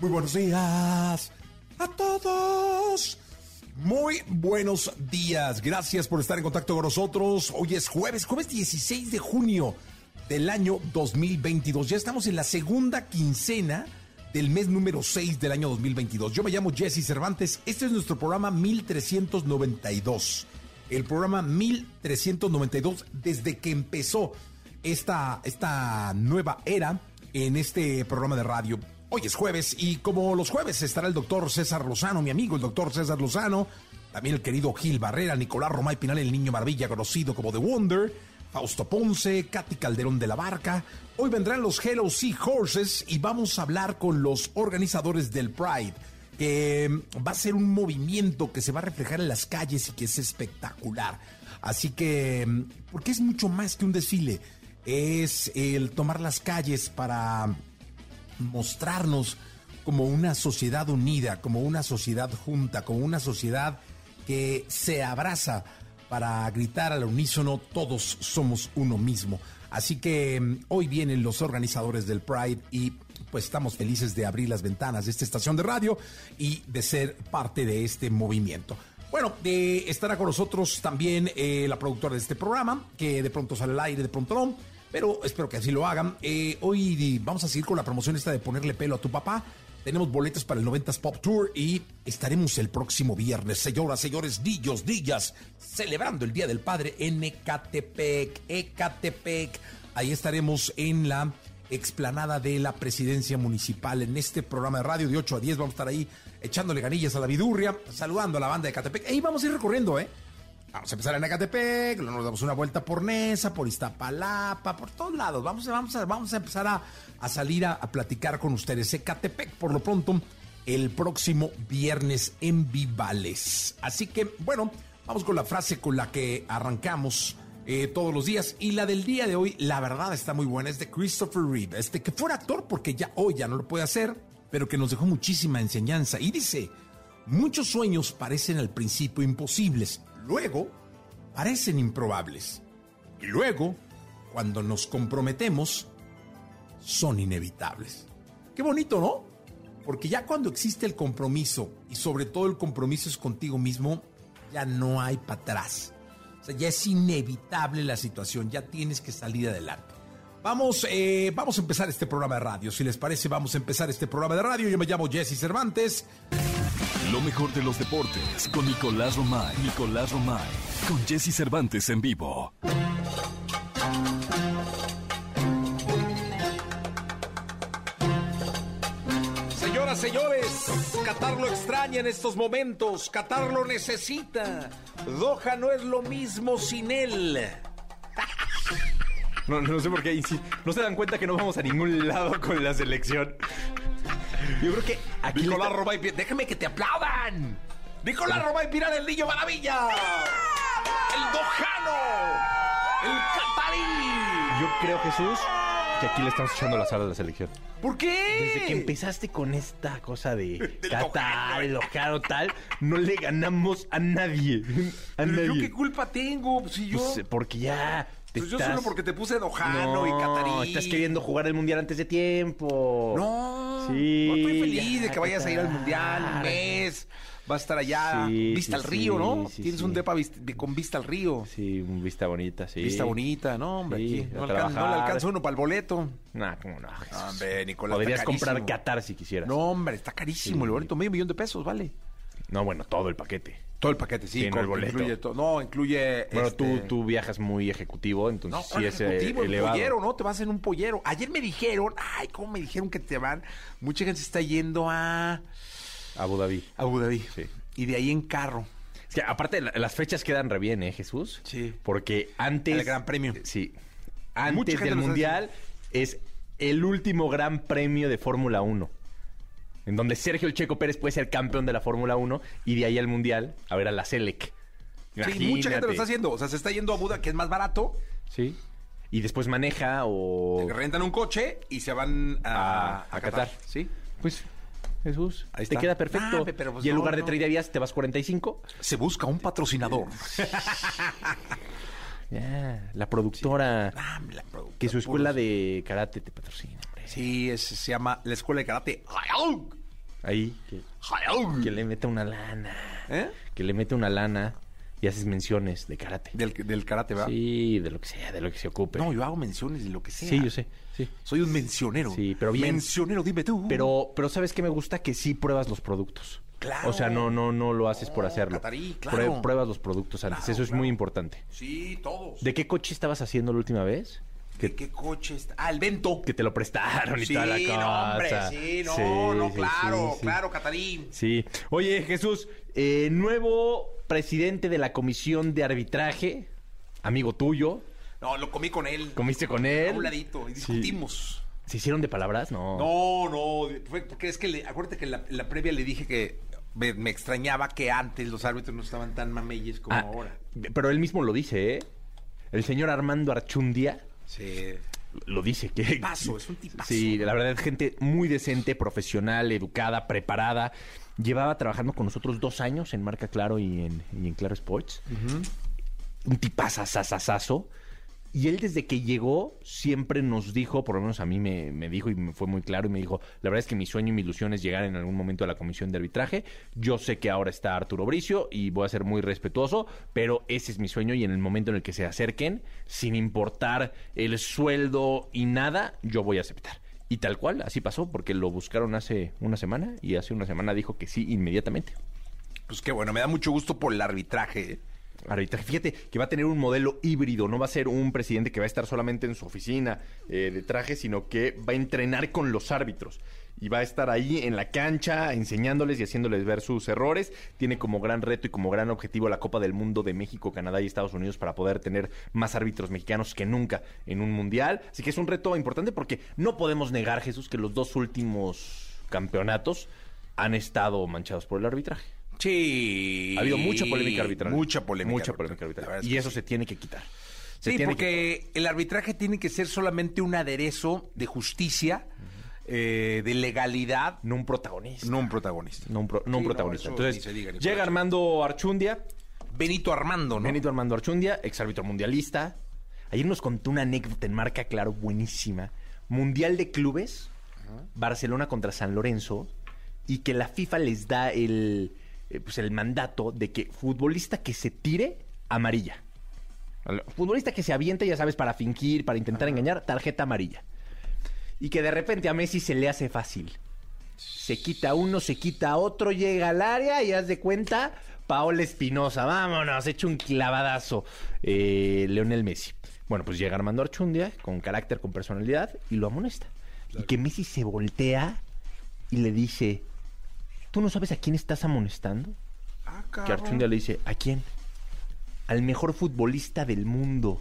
muy buenos días a todos. Muy buenos días. Gracias por estar en contacto con nosotros. Hoy es jueves, jueves 16 de junio del año 2022. Ya estamos en la segunda quincena del mes número 6 del año 2022. Yo me llamo Jesse Cervantes. Este es nuestro programa 1392. El programa 1392 desde que empezó esta, esta nueva era en este programa de radio. Hoy es jueves y como los jueves estará el doctor César Lozano, mi amigo el doctor César Lozano, también el querido Gil Barrera, Nicolás Romay Pinal, el niño maravilla conocido como The Wonder, Fausto Ponce, Katy Calderón de la Barca. Hoy vendrán los Hello Sea Horses y vamos a hablar con los organizadores del Pride, que va a ser un movimiento que se va a reflejar en las calles y que es espectacular. Así que, porque es mucho más que un desfile, es el tomar las calles para mostrarnos como una sociedad unida, como una sociedad junta, como una sociedad que se abraza para gritar al unísono, todos somos uno mismo. Así que mm, hoy vienen los organizadores del Pride y pues estamos felices de abrir las ventanas de esta estación de radio y de ser parte de este movimiento. Bueno, estará con nosotros también eh, la productora de este programa, que de pronto sale al aire, de pronto no pero espero que así lo hagan. Eh, hoy vamos a seguir con la promoción esta de ponerle pelo a tu papá. Tenemos boletos para el 90s Pop Tour y estaremos el próximo viernes, señoras, señores, dillos, dillas, celebrando el Día del Padre en Ecatepec, Ecatepec. Ahí estaremos en la explanada de la presidencia municipal. En este programa de radio de 8 a 10 vamos a estar ahí echándole ganillas a la vidurria, saludando a la banda de Ecatepec. Ahí vamos a ir recorriendo, ¿eh? Vamos a empezar en Ecatepec, nos damos una vuelta por Nesa, por Iztapalapa, por todos lados. Vamos, vamos, a, vamos a empezar a, salir a, platicar con ustedes. Ecatepec, por lo pronto, el próximo viernes en Vivales. Así que, bueno, vamos con la frase con la que arrancamos eh, todos los días. Y la del día de hoy, la verdad está muy buena, es de Christopher Reeve. Este que fuera actor, porque ya hoy ya no lo puede hacer, pero que nos dejó muchísima enseñanza. Y dice: Muchos sueños parecen al principio imposibles luego parecen improbables. Y luego, cuando nos comprometemos, son inevitables. Qué bonito, ¿no? Porque ya cuando existe el compromiso, y sobre todo el compromiso es contigo mismo, ya no hay para atrás. O sea, ya es inevitable la situación, ya tienes que salir adelante. Vamos, eh, vamos a empezar este programa de radio. Si les parece, vamos a empezar este programa de radio. Yo me llamo Jesse Cervantes. Lo mejor de los deportes con Nicolás Romay. Nicolás Romay. Con Jesse Cervantes en vivo. Señoras, señores, Qatar lo extraña en estos momentos. Qatar lo necesita. Doha no es lo mismo sin él. No, no sé por qué. No se dan cuenta que no vamos a ningún lado con la selección. Yo creo que aquí. Nicolás Romay, déjame que te aplaudan. Nicolás Romay Pirar, el niño maravilla. El Dojano. El Catarí. Yo creo, Jesús, que aquí le estamos echando la sala a la selección. ¿Por qué? Desde que empezaste con esta cosa de Qatar, el Dojano tal, no le ganamos a nadie. A nadie. ¿Yo qué culpa tengo? Si yo... Pues, porque ya pues yo solo porque te puse Dojano y Catarí. estás queriendo jugar el Mundial antes de tiempo. No. Sí. estoy feliz de que vayas a ir al Mundial un mes. Vas a estar allá, vista al río, ¿no? Tienes un depa con vista al río. Sí, vista bonita, sí. Vista bonita, ¿no, hombre? Aquí no, alcanza, no, le alcanza uno para el boleto. Nah, cómo no. Hombre, Nicolás. Podrías comprar Qatar si quisieras. No, hombre, está carísimo el boleto, medio millón de pesos, vale. No, bueno, todo el paquete. Todo el paquete, sí. Sí, no con- el boleto. Incluye todo. No, incluye. Bueno, este, tú, tú viajas muy ejecutivo, No, entonces sí ¿cuál es ejecutivo? El elevado. pollero, ¿no? Te vas en un pollero. Ayer me dijeron, ay, ¿cómo me dijeron que te van? Mucha gente se está yendo a Abu Dhabi. Abu Dhabi. Sí. Y de ahí en carro. Es que aparte la- las fechas quedan re bien, ¿eh, Jesús? Sí. Porque antes... El Gran Premio. Sí. Antes del Mundial es el último Gran Premio de Fórmula 1. En donde Sergio El Checo Pérez puede ser campeón de la Fórmula 1 y de ahí al Mundial a ver a la Selec. Sí, mucha gente lo está haciendo. O sea, se está yendo a Buda, que es más barato. Sí. Y después maneja o... Rentan un coche y se van a, A- a Qatar. Sí. Pues, Jesús, Ahí te está. queda perfecto. Ah, pero pues y en no, lugar de no. 30 días te vas 45. Se busca un patrocinador. La productora... Ah, la productora, Que su escuela de karate te patrocina, hombre. Sí, es- se llama la escuela de karate. Ahí, que, le mete una lana. ¿Eh? Que le mete una lana y haces menciones de karate. Del, del karate, ¿verdad? Sí, de lo que sea, de lo que se ocupe. No, yo hago menciones de lo que sea. sí, yo sé, sí. Soy un mencionero. Sí, pero bien. Mencionero, dime tú. Pero, pero ¿sabes qué me gusta? Que sí pruebas los productos. Claro. O sea, no, no, no lo haces por No, hacerlo. Catarí, Prue- claro. Pruebas los productos antes. Claro, Eso es claro. muy importante. Sí, todos. ¿De qué coche estabas haciendo la última vez? ¿De qué coche está? Ah, el Vento. Que te lo prestaron y sí, toda la cosa. no, hombre, sí, no, Sí, no, claro, sí, claro, Catarín. Sí. Oye, Jesús, eh, nuevo presidente de la comisión de arbitraje, amigo tuyo. No, lo comí con él. ¿Comiste con él? A un ladito y discutimos. ¿Se hicieron de palabras? No. No, no, fue porque es que le, acuérdate que la, previa le dije que me, me extrañaba que antes los árbitros no estaban tan mameyes como Ah, ahora. Pero él mismo lo dice, ¿eh? El señor Armando Archundia Sí. lo dice. Que, Tipazo, es un tipazo. Sí, la verdad, gente muy decente, profesional, educada, preparada. Llevaba trabajando con nosotros dos años en Marca Claro y en, y en Claro Sports. Un tipazazazazazo. Y él desde que llegó siempre nos dijo, por lo menos a mí me, me dijo y me fue muy claro y me dijo, la verdad es que mi sueño y mi ilusión es llegar en algún momento a la comisión de arbitraje. Yo sé que ahora está Arturo Bricio y voy a ser muy respetuoso, pero ese es mi sueño y en el momento en el que se acerquen, sin importar el sueldo y nada, yo voy a aceptar. Y tal cual, así pasó, porque lo buscaron hace una semana y hace una semana dijo que sí inmediatamente. Pues qué bueno, me da mucho gusto por el arbitraje. Arbitraje. Fíjate que va a tener un modelo híbrido, no va a ser un presidente que va a estar solamente en su oficina eh, de traje, sino que va a entrenar con los árbitros. Y va a estar ahí en la cancha enseñándoles y haciéndoles ver sus errores. Tiene como gran reto y como gran objetivo la Copa del Mundo de México, Canadá y Estados Unidos para poder tener más árbitros mexicanos que nunca en un mundial. Así que es un reto importante porque no podemos negar, Jesús, que los dos últimos campeonatos han estado manchados por el arbitraje. Sí. Ha habido mucha polémica arbitral. Mucha polémica. Mucha polémica arbitral. Y eso sí. se tiene que quitar. Se Sí, porque el arbitraje tiene que ser solamente un aderezo de justicia, eh, de legalidad, no un protagonista. no un protagonista. No un, pro- no un Sí, no, protagonista. Entonces, ni se diga, ni se llega. Armando Archundia, Benito Armando, ¿no? Benito Armando Archundia, exárbitro mundialista. Ayer nos contó una anécdota en marca, claro, buenísima. Mundial de clubes, Barcelona contra San Lorenzo, y que la FIFA les da el, eh, pues el mandato de que futbolista que se tire, amarilla. Futbolista que se avienta, ya sabes, para fingir, para intentar engañar, tarjeta amarilla. Y que de repente a Messi se le hace fácil. Se quita uno, se quita otro, llega al área y haz de cuenta, Paola Espinosa, vámonos, hecho un clavadazo, eh, Leonel Messi. Bueno, pues llega Armando Archundia, con carácter, con personalidad, y lo amonesta. Y que Messi se voltea y le dice, ¿tú no sabes a quién estás amonestando? Ah, Que. Archundia le dice, ¿a quién? Al mejor futbolista del mundo.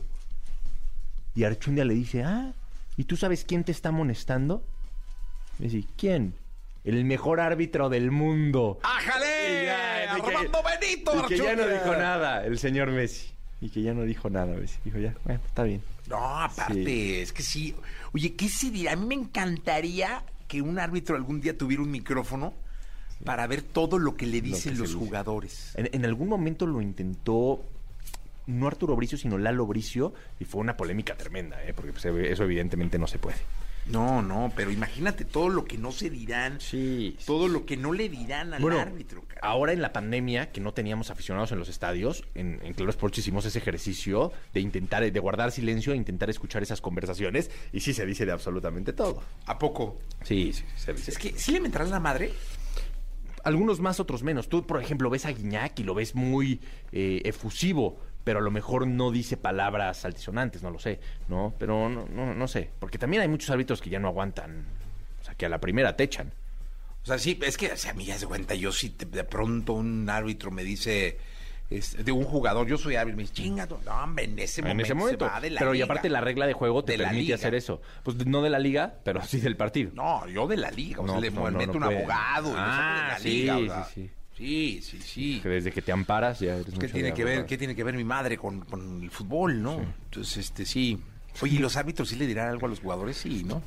Y Archundia le dice, ah, ¿y tú sabes quién te está amonestando? Le dice, ¿quién? El mejor árbitro del mundo. ¡Ájale! Y ya, y que- ¡Armando Benito! Y que ya no dijo nada, el señor Messi. Y que ya no dijo nada, Messi. Dijo, ya, bueno, está bien. No, aparte, Sí. es que sí. Oye, ¿qué se dirá? A mí me encantaría que un árbitro algún día tuviera un micrófono para ver todo lo que le dicen los jugadores. En, en algún momento lo intentó no Arturo Bricio, sino Lalo Bricio, y fue una polémica tremenda, ¿eh? porque pues, eso evidentemente no se puede. No, no, pero imagínate todo lo que no se dirán, Sí. todo lo que no le dirán al Bueno, árbitro. cara. ahora en la pandemia, que no teníamos aficionados en los estadios, en, en Claro Sports hicimos ese ejercicio de intentar, de guardar silencio e intentar escuchar esas conversaciones, y sí se dice de absolutamente todo. ¿A poco? Sí, sí, se dice. Es que, ¿sí le meterás la madre? Algunos más, otros menos. Tú, por ejemplo, ves a Guiñac y lo ves muy eh, efusivo, pero a lo mejor no dice palabras altisonantes, no lo sé, ¿no? Pero no, no, no sé, porque también hay muchos árbitros que ya no aguantan, o sea, que a la primera te echan. O sea, sí, es que a mí ya se cuenta, yo si de pronto un árbitro me dice es, de un jugador, yo soy árbitro, me dice, chinga, no, hombre, en ese en momento, ese momento. se va de la pero y liga". aparte la regla de juego te De permite hacer eso. Pues no de la liga, pero sí del partido. No, yo de la liga, o sea, le no, meto no un puede. abogado Ah, de la sí, liga, sí, o sea, sí. sí, sí, sí. Que desde que te amparas ya eres ¿Qué mucho tiene que ver, qué tiene que ver mi madre con, con el fútbol, no? Entonces, este, sí. Oye, ¿y los árbitros sí le dirán algo a los jugadores? Sí, ¿no?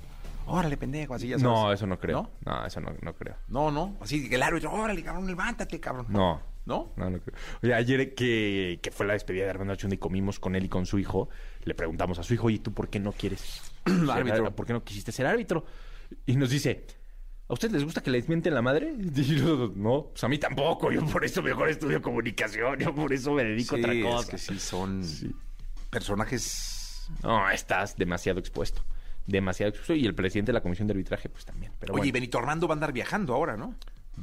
Órale, pendejo, así ya sabes. No, eso no creo. ¿No? No, eso no, no creo. No, no. Así que el árbitro, órale, cabrón, levántate, cabrón. No. ¿No? No, no creo. Oye, ayer que, que fue la despedida de Armando Achundi y comimos con él y con su hijo, le preguntamos a su hijo, ¿y tú por qué no quieres ser Árbitro. ¿Por qué no quisiste ser árbitro? Y nos dice, ¿a ustedes les gusta que les mienten la madre? Y no, pues a mí tampoco. Yo por eso mejor estudio comunicación. Yo por eso me dedico Sí, a otra es cosa. que sí son personajes... No, estás demasiado expuesto. Demasiado expuesto. Y el presidente de la comisión de arbitraje, pues también. Pero Oye, bueno, Benito Armando va a andar viajando ahora, ¿no?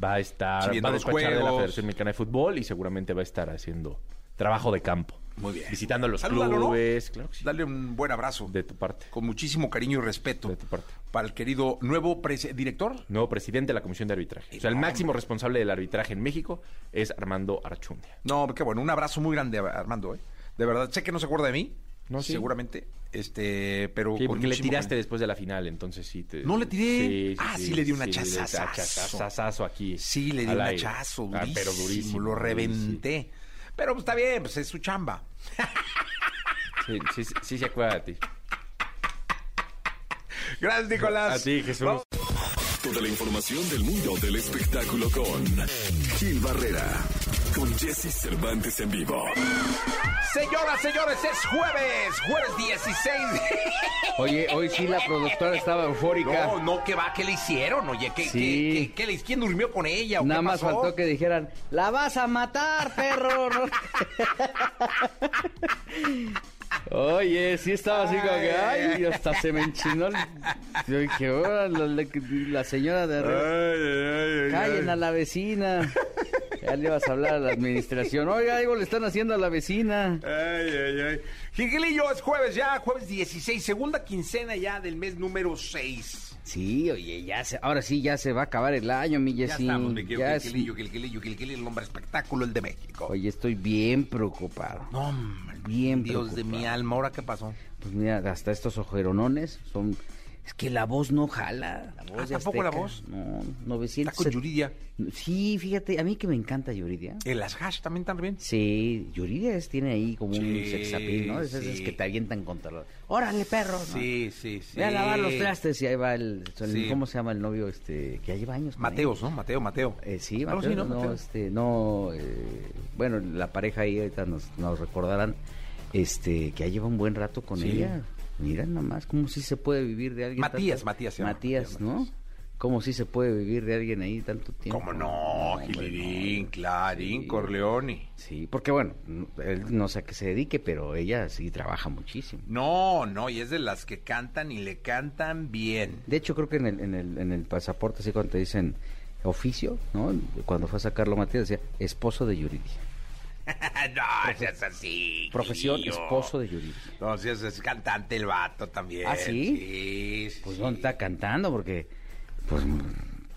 Va a estar, va a los despachar de la. Federación Mexicana de Fútbol y seguramente va a estar haciendo trabajo de campo. Muy bien. Visitando los Salúdalo, ¿no? clubes. Claro que sí. Dale un buen abrazo. De tu parte. Con muchísimo cariño y respeto. De tu parte. Para el querido nuevo director. Nuevo presidente de la Comisión de Arbitraje. O sea, el máximo responsable del arbitraje en México es Armando Archundia. No, qué bueno. Un abrazo muy grande, Armando, ¿eh? De verdad, sé que no se acuerda de mí. No, sí. Seguramente. Este, pero. Sí, porque le tiraste cariño. después de la final, entonces sí te... No le tiré. Ah, sí le di un le di hachazazazo. hachazazazo aquí. Sí, le di un hachazo Ah, pero durísimo. lo durísimo. reventé. Pero pues está bien, pues es su chamba. Sí, sí, sí, sí se acuerda de ti. Gracias, Nicolás. A ti, Jesús. Vamos. Toda la información del mundo del espectáculo con Gil Barrera, con Jesse Cervantes en vivo. Señoras, señores, es jueves, jueves 16. Oye, hoy sí la productora estaba eufórica. No, no, ¿qué va? ¿Qué le hicieron? Oye, ¿qué, Sí. qué, qué- qué le- ¿quién durmió con ella? o Nada qué más pasó? faltó que dijeran, la vas a matar, perro. Oye, sí estaba así como que, ay, hasta se me enchinó. el- Yo dije, "Ahora, la, la- la señora de arriba, callen a la vecina. Ya le ibas a hablar a la administración. Oiga, algo le están haciendo a la vecina. Ay, ay, ay. Gilgilillo, es jueves ya, jueves 16, segunda quincena ya del mes número 6. Sí, oye, ya se, ahora sí ya se va a acabar el año, mi Ya Jessy. estamos, mi Ya Gilgilillo, Gilgilillo, Gilgilillo, el hombre espectáculo, el de México. Oye, estoy bien preocupado. No, hombre, Bien Dios de mi alma, ¿ahora qué pasó? Pues mira, hasta estos ojeronones son... Es que la voz no jala. La voz Ah, de ¿tampoco la Azteca. voz? No, Está 900... con Yuridia. Sí, fíjate, a mí que me encanta Yuridia. ¿En las hash también también? Sí, Yuridia es- tiene ahí como un Sí, sexapil, ¿no? Esas sí. que te avientan contra los... ¡Órale, perro! ¿no? Sí, sí, sí. Ve a lavar los trastes y ahí va el... el- Sí. ¿Cómo se llama el novio este que ya lleva años Mateos? ¿no? Mateo, Mateo. Eh, sí, Mateo, ¿no? no, Mateo. este, no, eh, bueno, la pareja ahí ahorita nos, nos recordarán, este, que ya lleva un buen rato con Sí. ella. Mira nomás, cómo si se puede vivir de alguien. Matías, tanto- Matías Matías, Matías, ¿no? Cómo si se puede vivir de alguien ahí tanto tiempo. ¿Cómo no? hombre, Gilirín, no. Clarín, Sí. Corleone. Sí, porque bueno, él no sé a qué se dedique, pero ella sí trabaja muchísimo. No, no, y es de las que cantan y le cantan bien. De hecho, creo que en el, en el, en el pasaporte, así cuando te dicen oficio, ¿no? Cuando fue a sacarlo Matías, decía esposo de Yuridia. no, seas así. Profesión, esposo de Yuridia. No, si es, cantante el vato también. ¿Ah, sí? Sí, sí. Pues ¿dónde está cantando? Porque, pues,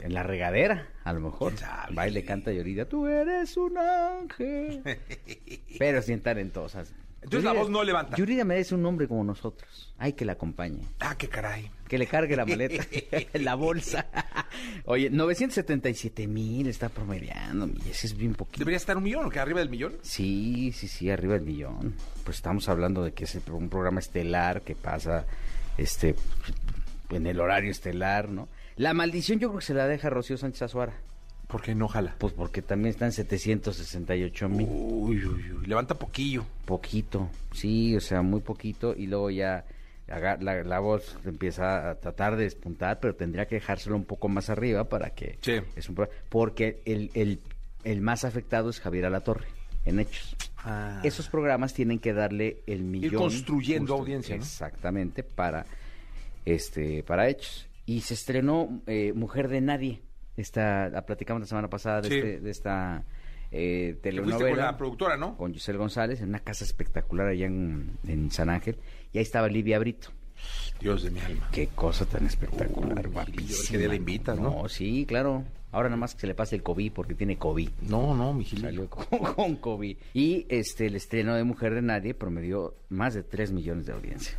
en la regadera, a lo mejor. Va y le canta Yuridia, tú eres un ángel. Pero sin talentosas. Entonces la voz no levanta. Yuridia merece un hombre como nosotros. Hay que la acompañe. Ah, qué caray. Que le cargue la maleta, la bolsa. Oye, 977 mil está promediando. Y ese es bien poquito. ¿Debería estar un millón o que arriba del millón? Sí, sí, sí, arriba del millón. Pues estamos hablando de que es un programa estelar que pasa este en el horario estelar, ¿no? La maldición yo creo que se la deja Rocío Sánchez Azuara. ¿Por qué no jala? Pues porque también están 768 mil. Uy, uy, uy. Levanta poquillo. Poquito, sí, o sea, muy poquito. Y luego ya la, la voz empieza a tratar de despuntar, pero tendría que dejárselo un poco más arriba para que... Sí. Es un porque el, el, el más afectado es Javier Alatorre, en hechos. Ah. Esos programas tienen que darle el millón. construyendo audiencia, ¿no? Exactamente, para, este, para hechos. Y se estrenó eh, Mujer de Nadie. Esta, la platicamos la semana pasada de, Sí. este- de esta eh, fuiste telenovela. con la productora, ¿no? con Giselle González en una casa espectacular allá en, en San Ángel. Y ahí estaba Livia Brito. Dios de mi alma. Qué cosa tan espectacular, Uy, guapísima. qué día la invitas, ¿no? sí, claro. Ahora nada más que se le pase el COVID porque tiene COVID. No, no, mi. Salió con, con COVID. Y este el estreno de Mujer de Nadie promedió más de 3 millones de audiencia.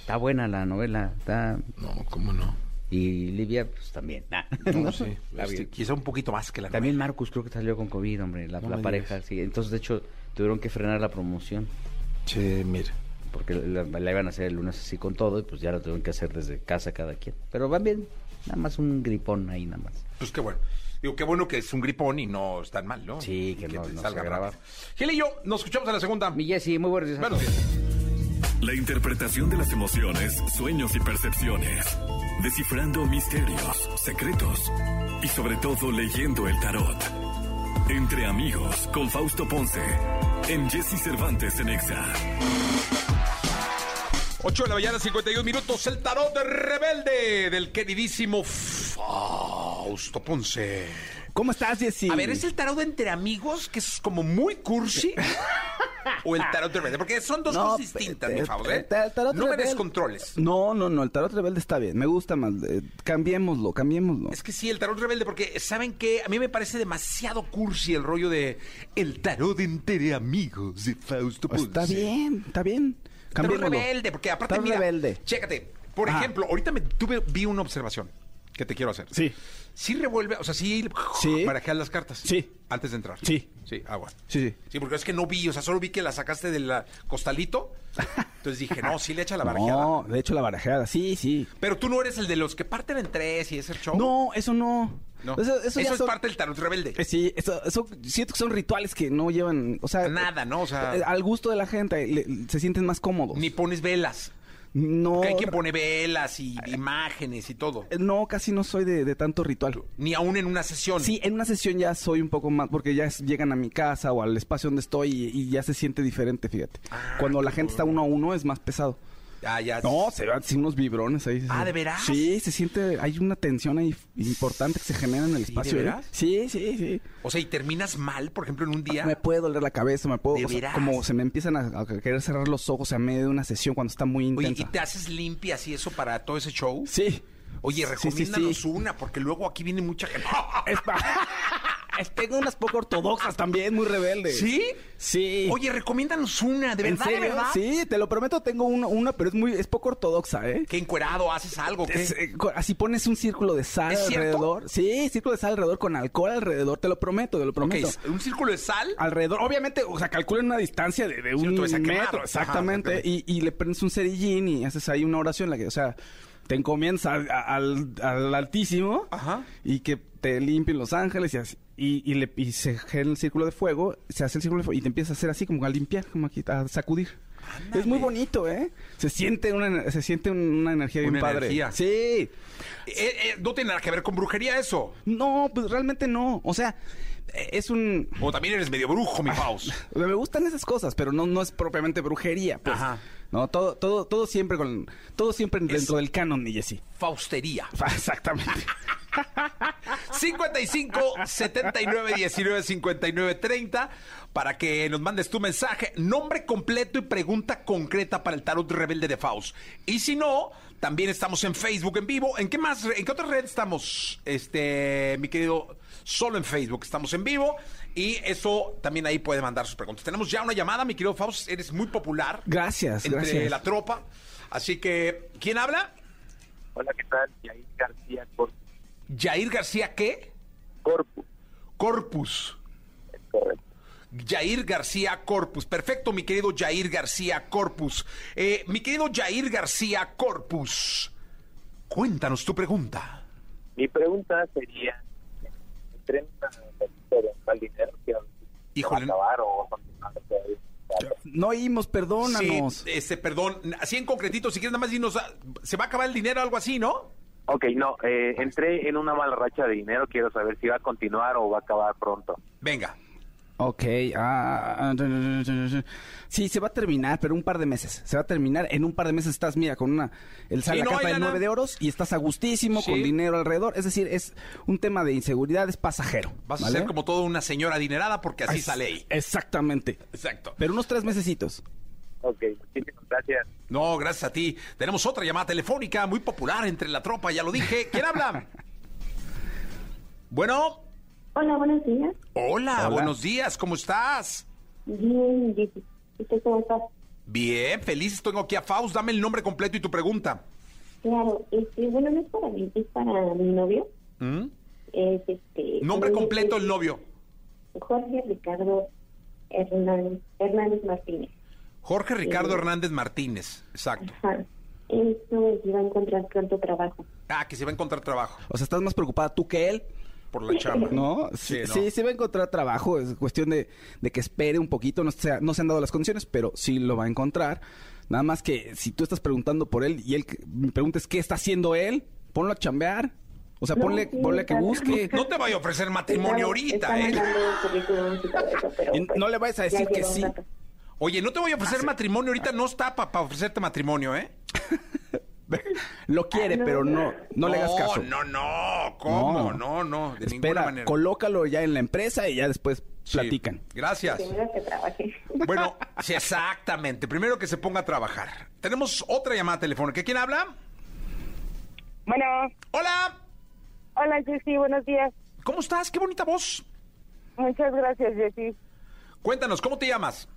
Está buena la novela, está... No, ¿cómo no? Y Livia, pues también. Nah. No, sí. Este, quizá un poquito más que la También novela. Marcus creo que salió con COVID, hombre, la, No la pareja. Sí. Entonces, de hecho, tuvieron que frenar la promoción. Che, mira. Porque la, la iban a hacer el lunes así con todo y pues ya lo tuvieron que hacer desde casa cada quien. Pero van bien, nada más un gripón ahí nada más. Pues qué bueno. Digo, qué bueno que es un gripón y no es tan mal, ¿no? Sí, que no- te no salga se rápido. Gil y yo, nos escuchamos en la segunda. Mi Jessy, muy buenos días. Buenos días. La interpretación de las emociones, sueños y percepciones. Descifrando misterios, secretos y sobre todo leyendo el tarot. Entre amigos con Fausto Ponce. En Jesse Cervantes en Exa. 8 de la mañana, 51 minutos. El tarot de rebelde del queridísimo Fausto Ponce. ¿Cómo estás, Jessy? A ver, ¿es el tarot de entre amigos que es como muy cursi? ¿O el tarot de rebelde? Porque son dos No, cosas distintas, mi Fausto, ¿eh? No me descontroles. No, no, no, el tarot rebelde está bien. Me gusta más. eh, cambiémoslo, cambiémoslo. Es que sí, el tarot rebelde, porque ¿saben qué? A mí me parece demasiado cursi el rollo de el tarot entre amigos de Fausto Ponce. Está bien, está bien. Cambiémoslo. rebelde, porque aparte, Tarot mira, rebelde. chécate. Por Ajá. ejemplo, ahorita me tuve, vi una observación que te quiero hacer. Sí. Sí revuelve, o sea, sí, Sí. barajeas las cartas. Sí. Antes de entrar. Sí. Sí, ah, bueno. Sí, sí. Sí, porque es que no vi, o sea, solo vi que la sacaste del costalito. Entonces dije, no, sí le echa la barajeada. No, de hecho la barajeada, sí, sí. Pero tú no eres el de los que parten en tres y ese show. No, eso no. No. Eso, es son- parte del tarot rebelde. Eh, Sí, eso, eso siento que son rituales que no llevan, o sea, Nada, ¿no? O sea- eh, al gusto de la gente le- se sienten más cómodos. Ni pones velas. no, hay quien pone velas y imágenes y todo. eh, no, casi no soy de, de tanto ritual. Ni aún en una sesión. Sí, en una sesión ya soy un poco más, porque ya es- llegan a mi casa o al espacio donde estoy y, y ya se siente diferente, fíjate. Ah, Cuando la gente está uno a uno es más pesado. Ah, ya. No, se van así unos vibrones ahí. Ah, ¿de veras? Sí, se siente, hay una tensión ahí importante que se genera en el ¿Sí, espacio. ¿eh? veras? Sí, sí, sí. O sea, y terminas mal, por ejemplo, en un día. Me puede doler la cabeza, me puedo, ¿De o sea, veras? como se me empiezan a, a querer cerrar los ojos a medio de una sesión cuando está muy Oye, intensa. ¿y te haces limpias y eso para todo ese show? Sí. Oye, Sí, sí, recomiéndanos sí. una, porque luego aquí viene mucha gente. Tengo unas poco ortodoxas también, muy rebeldes. ¿Sí? Sí. Oye, recomiéndanos una, ¿de ¿En verdad, de serio? verdad? Sí, te lo prometo, tengo una, una, pero es muy, es poco ortodoxa, ¿eh? ¿Qué encuerado? ¿Haces algo? ¿Qué? Es, eh, así pones un círculo de sal alrededor. Sí, círculo de sal alrededor con alcohol alrededor, te lo prometo, te lo prometo. un círculo de sal. Alrededor, obviamente, o sea, calculen una distancia de, un metro, exactamente, y, y le prendes un cerillín y haces ahí una oración, en la que, o sea, te encomiendas al, al- al Altísimo Ajá. y que te limpien los ángeles y así. Y, y le, y se genera el círculo de fuego, se hace el círculo de fuego y te empieza a hacer así como a limpiar, como aquí, a sacudir. Ándale. Es muy bonito, ¿eh? Se siente una, se siente una energía bien Una padre. energía. Sí. Eh, eh, no tiene nada que ver con brujería eso. No, pues realmente no. O sea, es un... O también eres medio brujo, mi Faust. Me gustan esas cosas, pero no, no es propiamente brujería. Pues. Ajá. No, todo, todo, todo siempre con, todo siempre dentro del canon, mi Jessy. Faustería. Exactamente. 55 79 19 59 30 para que nos mandes tu mensaje, nombre completo y pregunta concreta para el tarot rebelde de Faust. Y si no, también estamos en Facebook en vivo. ¿En qué más? ¿En qué otra red estamos? Este, mi querido, solo en Facebook estamos en vivo y eso también ahí puede mandar sus preguntas. Tenemos ya una llamada, mi querido Faust, eres muy popular Gracias, entre gracias. la tropa. Así que, ¿quién habla? Hola, ¿qué tal? Yair García Cor- Jair García, ¿qué? Corpus, Corpus. es correcto. Jair García Corpus. Perfecto, mi querido Jair García Corpus. Eh, mi querido Jair García Corpus, cuéntanos tu pregunta. Mi pregunta sería, ¿entré en una mal dinero que Híjole. va a acabar o? No oímos, perdónanos. Sí, este, perdón, así en concretito, si quieres nada más dinos, ah, ¿se va a acabar el dinero o algo así, no? Ok, no, eh, entré en una mala racha de dinero, quiero saber si va a continuar o va a acabar pronto. Venga. Ok, ah, sí, se va a terminar, pero un par de meses. Se va a terminar, en un par de meses estás, mira, con una, el sale Sí, la no, lana. 9 de oros y estás a gustísimo, Sí. con dinero alrededor. Es decir, es un tema de inseguridad, es pasajero. Vas a ser como toda una señora adinerada porque así Es- sale ahí. Exactamente. Exacto. Pero unos tres mesecitos. Ok, muchísimas gracias. No, gracias a ti. Tenemos otra llamada telefónica muy popular entre la tropa, ya lo dije. ¿Quién habla? Bueno, Hola, buenos días. hola, Hola. buenos días, ¿cómo estás? Bien, Jessy. ¿Y tú cómo estás? Bien, feliz, tengo aquí a Faust, dame el nombre completo y tu pregunta. Claro, este, bueno, no es para mí, es para mi novio. ¿Mm? Es este. Nombre completo es el novio. Jorge Ricardo Hernández, Hernández Martínez. Jorge Ricardo. Hernández Martínez, exacto. Ajá. Esto iba a encontrar pronto trabajo. Ah, que se va a encontrar trabajo O sea, estás más preocupada tú que él, por la chamba. ¿no? Sí, Sí, ¿no? sí, sí va a encontrar trabajo. Es cuestión de, de que espere un poquito. No se, no se han dado las condiciones, pero sí lo va a encontrar. Nada más que si tú estás preguntando por él y él que- me preguntes qué está haciendo él, ponlo a chambear. O sea, No, ponle, sí, ponle a que busque. No te vaya a ofrecer matrimonio ahorita, ¿eh? eso, pero, pues, no le vayas a decir que sí. Oye, no te voy a ofrecer matrimonio ahorita, no está para ofrecerte matrimonio, ¿eh? Lo quiere, no. pero no, no le hagas caso. No, no, ¿cómo? No, no, de ninguna Espera, manera. colócalo ya en la empresa y ya después Sí. platican. Gracias. Primero que trabaje. Bueno, sí, exactamente. Primero que se ponga a trabajar. Tenemos otra llamada telefónica. ¿Quién habla? Bueno, Hola, hola Jessy, buenos días. ¿cómo estás? Qué bonita voz. Muchas gracias Jessy. Cuéntanos, ¿cómo te llamas?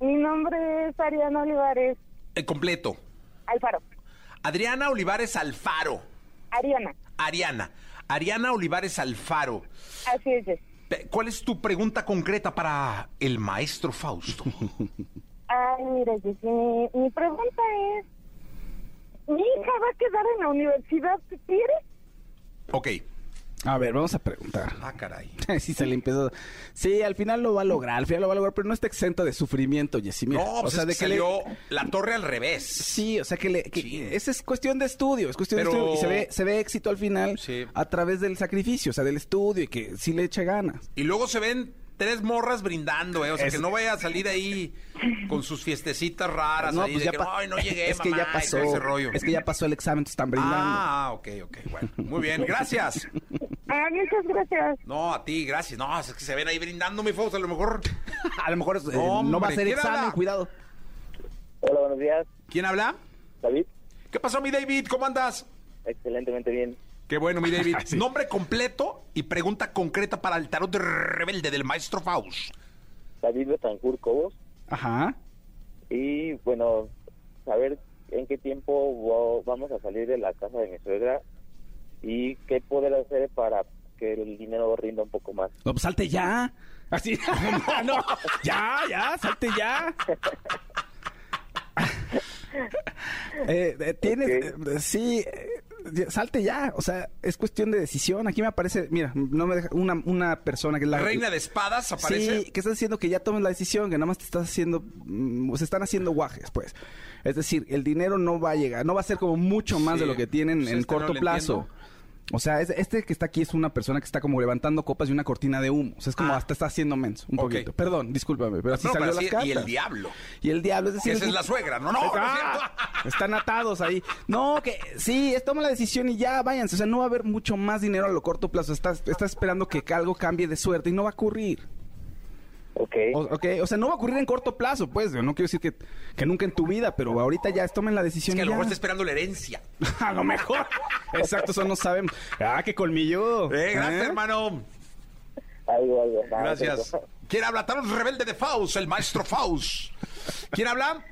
Mi nombre es Ariana Olivares El completo. Alfaro. Adriana Olivares Alfaro. Ariana, Ariana. Ariana Olivares Alfaro. así es ¿Cuál es tu pregunta concreta para el maestro Fausto? Ay, mira mi, mi pregunta es, ¿mi hija va a quedar en la universidad si quiere? ok. A ver, vamos a preguntar. Ah, caray. sí, se le empezó. Sí, al final lo va a lograr, al final lo va a lograr, pero no está exento de sufrimiento, Jessy. Mira, No, pues o sea, es de que que le- salió la torre al revés. Sí, o sea que, le, que esa es cuestión de estudio, es cuestión Pero- de estudio y se ve, se ve éxito al final Sí. a través del sacrificio, o sea, del estudio y que sí le eche ganas. Y luego se ven tres morras brindando, ¿eh? O sea, Es- que no vaya a salir ahí con sus fiestecitas raras ahí de que, pa- ay, no llegué, es que mamá", ya pasó, ese rollo. es que ya pasó el examen, te están brindando. Ah, ok, ok, bueno. Muy bien, gracias. Ah, muchas gracias. No, a ti, gracias. No, es que se ven ahí brindando, mi Fausto, a lo mejor. a lo mejor eh, No, no va a ser ¿quién examen, habla? cuidado. Hola, buenos días, ¿Quién habla? David. ¿Qué pasó, mi David? ¿Cómo andas? Excelentemente bien. Qué bueno, mi David. Sí. Nombre completo y pregunta concreta para el tarot de rebelde del maestro Faust. David Betancourt Cobos. Ajá. Y bueno, saber en qué tiempo va- vamos a salir de la casa de mi suegra y qué poder hacer para que el dinero rinda un poco más. No, pues salte ya. Así. no, ya, ya, salte ya. Eh, eh, tienes, eh, sí, eh, salte ya. O sea, es cuestión de decisión. Aquí me aparece, mira, no me deja, una, una persona que es la Reina de espadas aparece. Sí, que estás diciendo que ya tomes la decisión, que nada más te estás haciendo, mm, se están haciendo guajes, pues. Es decir, el dinero no va a llegar, no va a ser como mucho más Sí, de lo que tienen pues en este corto plazo. entiendo. O sea, es- este que está aquí es una persona que está como levantando copas y una cortina de humo. O sea, es como Ah. hasta está haciendo menso, un poquito. Perdón, discúlpame, pero así No, pero salió así- las cartas. y el diablo. Y el diablo, es decir... Esa es la suegra, no, no, no es están atados ahí. No, que sí, es, toma la decisión y ya váyanse. O sea, no va a haber mucho más dinero a lo corto plazo. Estás, estás esperando que algo cambie de suerte y no va a ocurrir. Ok. O, ok, o sea, no va a ocurrir en corto plazo, pues. No quiero decir que, que nunca en tu vida, pero ahorita ya tomen la Es decisión. que a lo mejor está esperando la herencia. a lo mejor. Exacto, eso no sabemos. Ah, qué colmillo. Eh, gracias, ¿Eh? hermano. Algo, algo. nada, Gracias. pero- ¿Quién habla? Tarot rebelde de Faust, el maestro Faust. ¿Quién habla?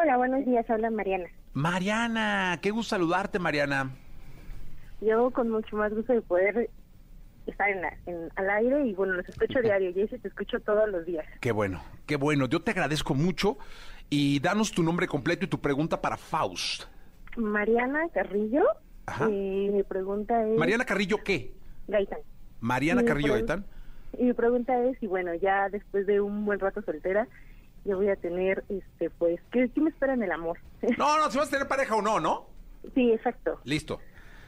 Hola, buenos días. Habla Mariana. Mariana, qué gusto saludarte, Mariana. Yo con mucho más gusto de poder estar en la- en- al aire y bueno, los escucho diario. Jessy, te escucho todos los días. Qué bueno, qué bueno. Yo te agradezco mucho y danos tu nombre completo y tu pregunta para Faust. Mariana Carrillo. Ajá. eh, mi pregunta es... Mariana Carrillo, ¿qué? Gaitán. Mariana Mi Carrillo Gaitán. Y mi pregunta es, y bueno, ya después de un buen rato soltera, yo voy a tener, este, pues, ¿qué, qué me espera en el amor? No, no, si vas a tener pareja o no, ¿no? sí, exacto. Listo.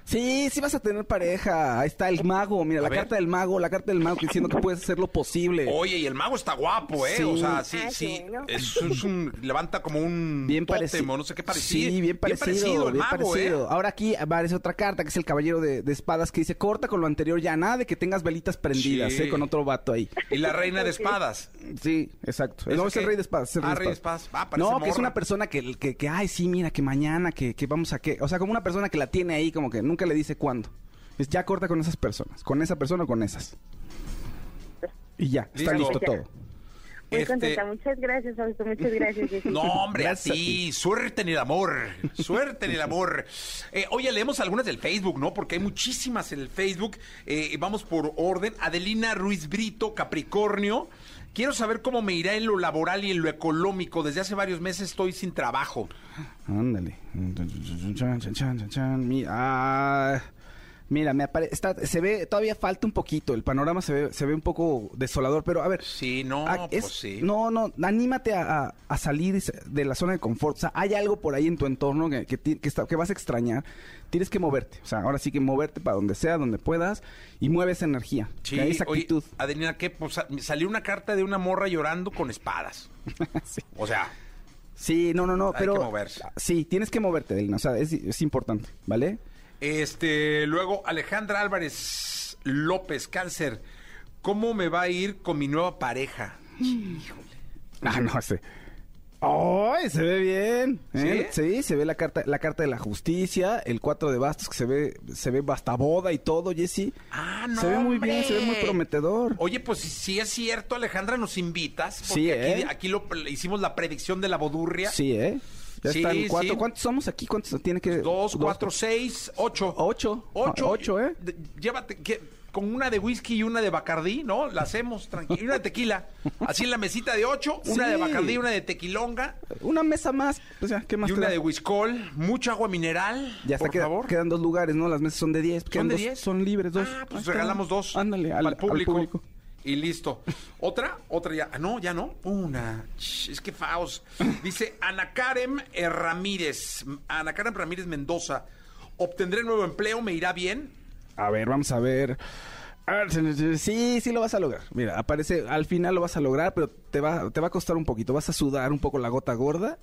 Sí, sí vas a tener pareja. Ahí está el mago. Mira, A la ver. carta del mago, la carta del mago diciendo que puedes hacer lo posible. Oye, y el mago está guapo, ¿eh? Sí. O sea, sí, Ah, sí. bueno. Es, es un. Levanta como un. Bien parecido. no sé qué parecido. Sí, bien parecido. el bien mago, parecido. ¿eh? Ahora aquí aparece otra carta que es el caballero de, de espadas que dice corta con lo anterior ya nada de que tengas velitas prendidas, Sí. ¿eh? Con otro vato ahí. Y la reina de espadas. Sí, exacto. ¿Eso No, es el rey de espadas. es el Ah, rey de espadas. Ah, parece no, que es una persona que, que, que, ay, sí, mira, que mañana, que, que vamos a qué. O sea, como una persona que la tiene ahí, como que nunca le dice cuándo. Es ya corta con esas personas. Con esa persona o con esas. Y ya, está Listo. listo todo. Muy Este- contenta. Muchas gracias, Fausto. Muchas gracias. No, hombre, Gracias a así. Suerte en el amor. Suerte en el amor. Eh, oye, leemos algunas del Facebook, ¿no? Porque hay muchísimas en el Facebook. Eh, vamos por orden. Adelina Ruiz Brito, Capricornio. Quiero saber cómo me irá en lo laboral y en lo económico. Desde hace varios meses estoy sin trabajo. Ándale. Ah, mira, me apare- está, se ve, todavía falta un poquito. El panorama se ve, se ve un poco desolador, pero a ver. Sí, no, ah, es- pues sí. No, no, anímate a, a- a salir de la zona de confort. O sea, hay algo por ahí en tu entorno que, que, ti- que está- que vas a extrañar. Tienes que moverte. O sea, ahora sí que moverte para donde sea, donde puedas y mueve esa energía. Sí, esa oye, actitud. Adelina, ¿qué? Pues sa- salió una carta de una morra llorando con espadas. sí. O sea, Sí, no, no, no, Hay pero que moverse. sí, tienes que moverte, Adelina, o sea, es, es importante, ¿vale? Este, luego Alejandra Álvarez López, cáncer. ¿Cómo me va a ir con mi nueva pareja? Ah, no sé. ¡Ay! se ve bien. ¿eh? ¿Sí? ¿Sí? se ve la carta, la carta de la justicia, el cuatro de bastos que se ve, se ve hasta boda y todo, Jessy. Ah, no. Se ve muy bien, se ve muy prometedor. Oye, pues si, es cierto, Alejandra, nos invitas. Porque Sí, aquí, ¿eh? aquí lo, hicimos la predicción de la bodurria. Sí, ¿eh? Ya Sí, están cuatro. sí. ¿Cuántos somos aquí? ¿Cuántos tiene que? Dos, cuatro, seis, ocho. Ocho. Ocho. Ocho, ¿eh? Llévate, que, con una de whisky y una de bacardí, ¿no? La hacemos tranquila. Y una de tequila. Así en la mesita de ocho, una Sí. de bacardí, una de tequilonga Una mesa más. O sea, ¿qué más y una da? de whiskol. Mucha agua mineral, Ya está, por queda- favor. quedan dos lugares, ¿no? Las mesas son de 10. ¿Son de dos- 10? Son libres, dos. Ah, pues Ahí está. regalamos dos. Ándale, al, al público. al público. Y listo. ¿Otra? Otra ya. Ah, no, ya no. Una. Es que faos. Dice Ana Karen Ramírez. Ana Karen Ramírez Mendoza. ¿Obtendré nuevo empleo? ¿Me irá bien? A ver, vamos. A ver, Sí, sí lo vas a lograr. Mira, aparece, al final lo vas a lograr, pero te va, te va a costar un poquito. Vas a sudar un poco la gota gorda.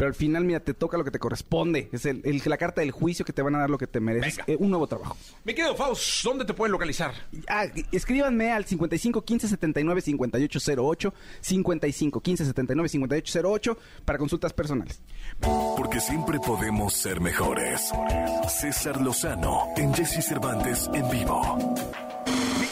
Pero al final, mira, te toca lo que te corresponde. Es el, el- la carta del juicio que te van a dar lo que te mereces. Venga. Eh, un nuevo trabajo. Mi querido Faust, ¿dónde te pueden localizar? Ah, escríbanme al 55 15 79 58 08. 55 15 79 58 08 para consultas personales. Porque siempre podemos ser mejores. César Lozano en Jesse Cervantes en vivo.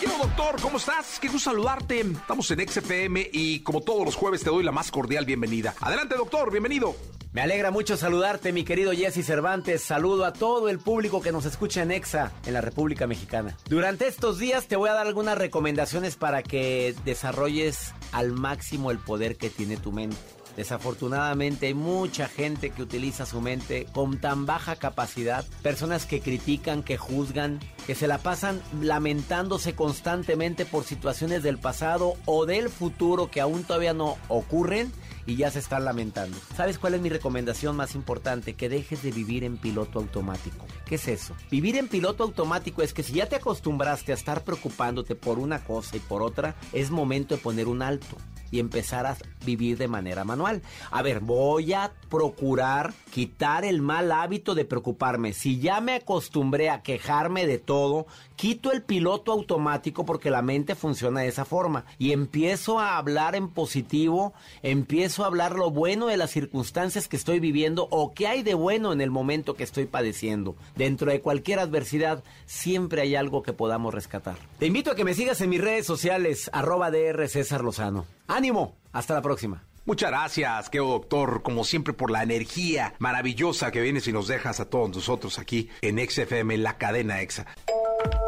Querido doctor, ¿cómo estás? Qué gusto saludarte. Estamos en XFM y como todos los jueves te doy la más cordial bienvenida. Adelante, doctor, bienvenido. Me alegra mucho saludarte, mi querido Jesse Cervantes. Saludo a todo el público que nos escucha en EXA, en la República Mexicana. Durante estos días te voy a dar algunas recomendaciones para que desarrolles al máximo el poder que tiene tu mente. Desafortunadamente hay mucha gente que utiliza su mente con tan baja capacidad, personas que critican, que juzgan, que se la pasan lamentándose constantemente por situaciones del pasado o del futuro que aún todavía no ocurren y ya se están lamentando. ¿Sabes cuál es mi recomendación más importante? Que dejes de vivir en piloto automático. ¿Qué es eso? Vivir en piloto automático es que si ya te acostumbraste a estar preocupándote por una cosa y por otra, es momento de poner un alto y empezar a vivir de manera manual. A ver, voy a procurar quitar el mal hábito de preocuparme. Si ya me acostumbré a quejarme de todo, quito el piloto automático porque la mente funciona de esa forma y empiezo a hablar en positivo, empiezo a hablar lo bueno de las circunstancias que estoy viviendo o qué hay de bueno en el momento que estoy padeciendo. Dentro de cualquier adversidad siempre hay algo que podamos rescatar. Te invito a que me sigas en mis redes sociales, arroba DR César Lozano. ¡Ánimo! Hasta la próxima. Muchas gracias, querido doctor, como siempre por la energía maravillosa que vienes y nos dejas a todos nosotros aquí en XFM, la cadena EXA.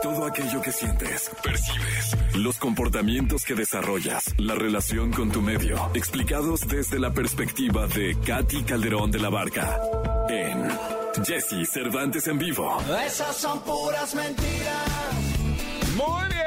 Todo aquello que sientes, percibes, los comportamientos que desarrollas, la relación con tu medio, explicados desde la perspectiva de Katy Calderón de la Barca en Jesse Cervantes en vivo. Muy bien,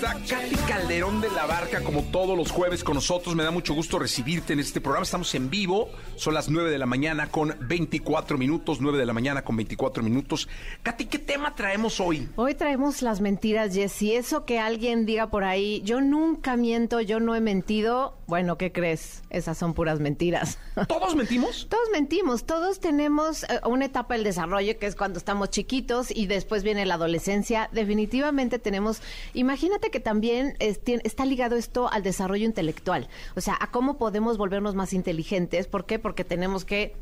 Está Katy Calderón de la Barca, como todos los jueves con nosotros. Me da mucho gusto recibirte en este programa. Estamos en vivo. Son las 9 de la mañana con 24 minutos. 9 de la mañana con 24 minutos. Katy, ¿qué tema traemos hoy? Hoy traemos las mentiras, Jessy. Eso que alguien diga por ahí, yo nunca miento, yo no he mentido. Bueno, ¿qué crees? Esas son puras mentiras. ¿Todos mentimos? Todos mentimos. Todos tenemos eh, una etapa del desarrollo que es cuando estamos chiquitos y después viene la adolescencia. Definitivamente tenemos. Imagínate que también está ligado esto al desarrollo intelectual. O sea, a cómo podemos volvernos más inteligentes. ¿Por qué? Porque tenemos que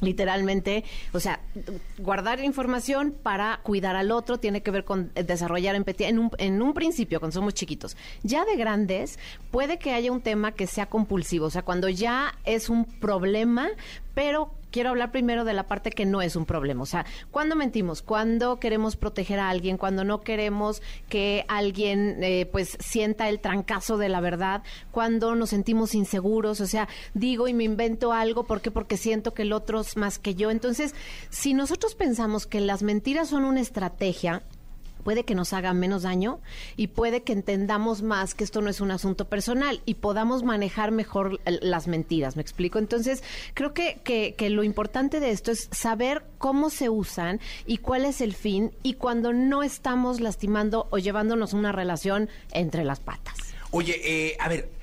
literalmente, o sea, guardar información para cuidar al otro tiene que ver con eh, desarrollar empatía en un principio, cuando somos chiquitos. Ya de grandes, puede que haya un tema que sea compulsivo, o sea, cuando ya es un problema, pero quiero hablar primero de la parte que no es un problema. O sea, cuando mentimos, cuando queremos proteger a alguien, cuando no queremos que alguien eh, pues sienta el trancazo de la verdad, cuando nos sentimos inseguros, o sea, digo y me invento algo, ¿por qué? Porque siento que el otro es más que yo. Entonces, si nosotros pensamos que las mentiras son una estrategia, puede que nos haga menos daño y puede que entendamos más que esto no es un asunto personal y podamos manejar mejor las mentiras, ¿me explico? Entonces, creo que, que, que lo importante de esto es saber cómo se usan y cuál es el fin y cuando no estamos lastimando o llevándonos una relación entre las patas. Oye, eh, a ver,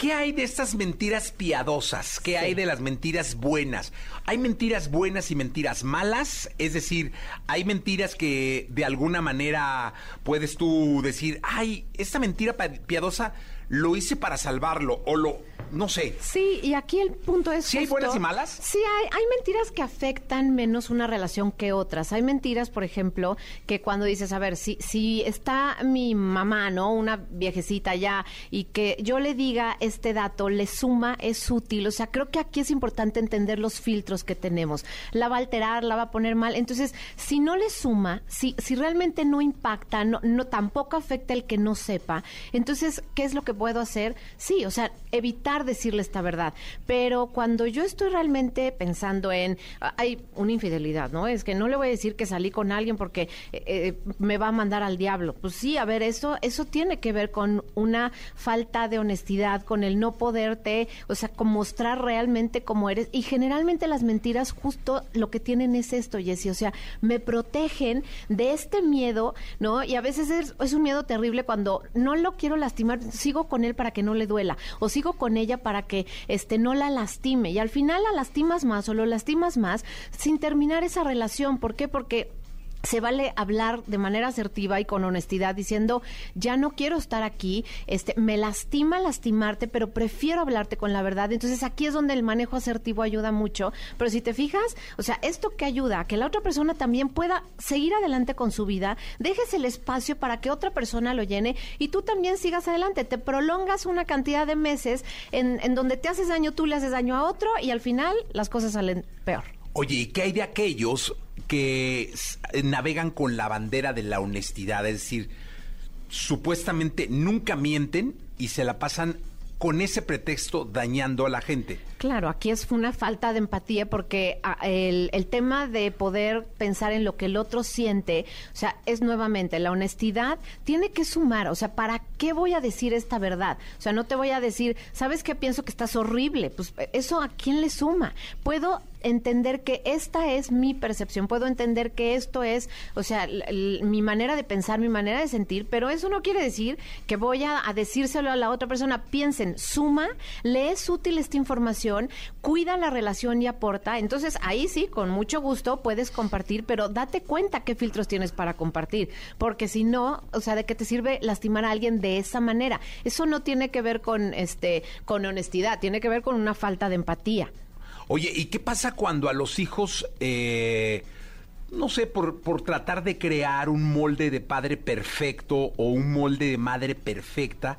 ¿qué hay de estas mentiras piadosas? ¿Qué hay de las mentiras buenas? ¿Hay mentiras buenas y mentiras malas? Es decir, ¿hay mentiras que de alguna manera puedes tú decir, ay, esta mentira piadosa lo hice para salvarlo o lo, no sé. Sí, y aquí el punto es. ¿Sí hay buenas y malas? Sí, hay, hay mentiras que afectan menos una relación que otras. Hay mentiras, por ejemplo, que cuando dices, a ver, si, si está mi mamá, ¿no? Una viejecita ya, y que yo le diga este dato, le suma, es útil. O sea, creo que aquí es importante entender los filtros que tenemos. La va a alterar, la va a poner mal. Entonces, si no le suma, si, si realmente no impacta, no, no tampoco afecta el que no sepa, entonces, ¿qué es lo que puedo hacer? Sí, o sea, evitar decirle esta verdad. Pero cuando yo estoy realmente pensando en, ah, hay una infidelidad, ¿no? Es que no le voy a decir que salí con alguien porque eh, eh, me va a mandar al diablo. Pues sí, a ver, eso, eso tiene que ver con una falta de honestidad, con el no poderte, o sea, con mostrar realmente cómo eres. Y generalmente las mentiras justo lo que tienen es esto, Jessy, o sea, me protegen de este miedo, ¿no? Y a veces es, es un miedo terrible cuando no lo quiero lastimar, sigo con él para que no le duela, o sigo con ella para que este no la lastime. Y al final la lastimas más o lo lastimas más sin terminar esa relación. ¿Por qué? Porque se vale hablar de manera asertiva y con honestidad diciendo ya no quiero estar aquí este me lastima lastimarte pero prefiero hablarte con la verdad entonces aquí es donde el manejo asertivo ayuda mucho. Pero si te fijas o sea esto que ayuda a que la otra persona también pueda seguir adelante con su vida dejes el espacio para que otra persona lo llene y tú también sigas adelante. Te prolongas una cantidad de meses en, en donde te haces daño tú le haces daño a otro y al final las cosas salen peor. Oye, ¿y qué hay de aquellos que navegan con la bandera de la honestidad? Es decir, supuestamente nunca mienten y se la pasan con ese pretexto dañando a la gente. Claro, aquí es una falta de empatía porque ah, el, tema de poder pensar en lo que el otro siente, o sea, es nuevamente la honestidad tiene que sumar, o sea, ¿para qué voy a decir esta verdad? O sea, no te voy a decir, ¿sabes qué pienso que estás horrible? Pues eso a quién le suma. Puedo entender que esta es mi percepción, puedo entender que esto es, o sea, mi manera de pensar, mi manera de sentir, pero eso no quiere decir que voy a, a decírselo a la otra persona. Piensen, suma, le es útil esta información, cuida la relación y aporta. Entonces ahí sí, con mucho gusto puedes compartir, pero date cuenta qué filtros tienes para compartir, porque si no, o sea, ¿de qué te sirve lastimar a alguien de esa manera? Eso no tiene que ver con, este, con honestidad, tiene que ver con una falta de empatía. Oye, ¿y qué pasa cuando a los hijos, eh, no sé, por, por tratar de crear un molde de padre perfecto o un molde de madre perfecta,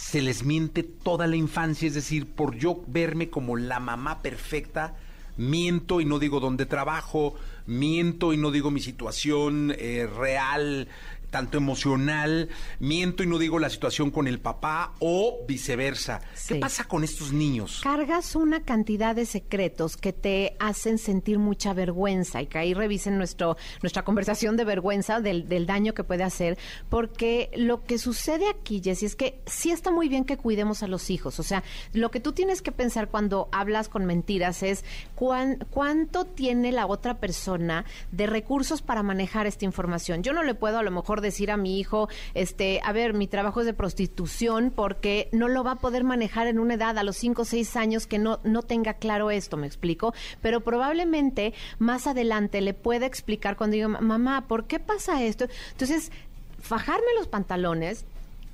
se les miente toda la infancia? Es decir, por yo verme como la mamá perfecta, miento y no digo dónde trabajo, miento y no digo mi situación eh, real. Tanto emocional, miento y no digo la situación con el papá o viceversa. ¿Qué pasa con estos niños? Cargas una cantidad de secretos que te hacen sentir mucha vergüenza y que ahí revisen nuestro, nuestra conversación de vergüenza del, del daño que puede hacer, porque lo que sucede aquí, Jessy, es que sí está muy bien que cuidemos a los hijos. O sea, lo que tú tienes que pensar cuando hablas con mentiras es cuán- cuánto tiene la otra persona de recursos para manejar esta información. Yo no le puedo a lo mejor decir a mi hijo, este, a ver, mi trabajo es de prostitución porque no lo va a poder manejar en una edad a los 5 o 6 años que no, no tenga claro esto, me explico. Pero probablemente más adelante le pueda explicar cuando diga, mamá, ¿por qué pasa esto? Entonces, fajarme los pantalones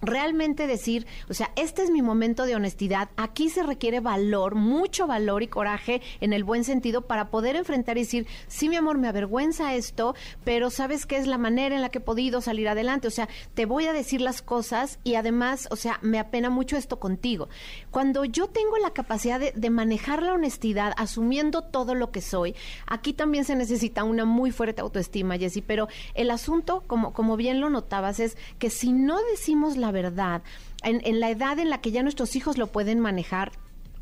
realmente decir, o sea, este es mi momento de honestidad, aquí se requiere valor, mucho valor y coraje en el buen sentido para poder enfrentar y decir, sí, mi amor, me avergüenza esto, pero sabes que es la manera en la que he podido salir adelante, o sea, te voy a decir las cosas y además, o sea, me apena mucho esto contigo. Cuando yo tengo la capacidad de, manejar la honestidad, asumiendo todo lo que soy, aquí también se necesita una muy fuerte autoestima, Jessy, pero el asunto, como, como bien lo notabas, es que si no decimos la verdad, en, en la edad en la que ya nuestros hijos lo pueden manejar,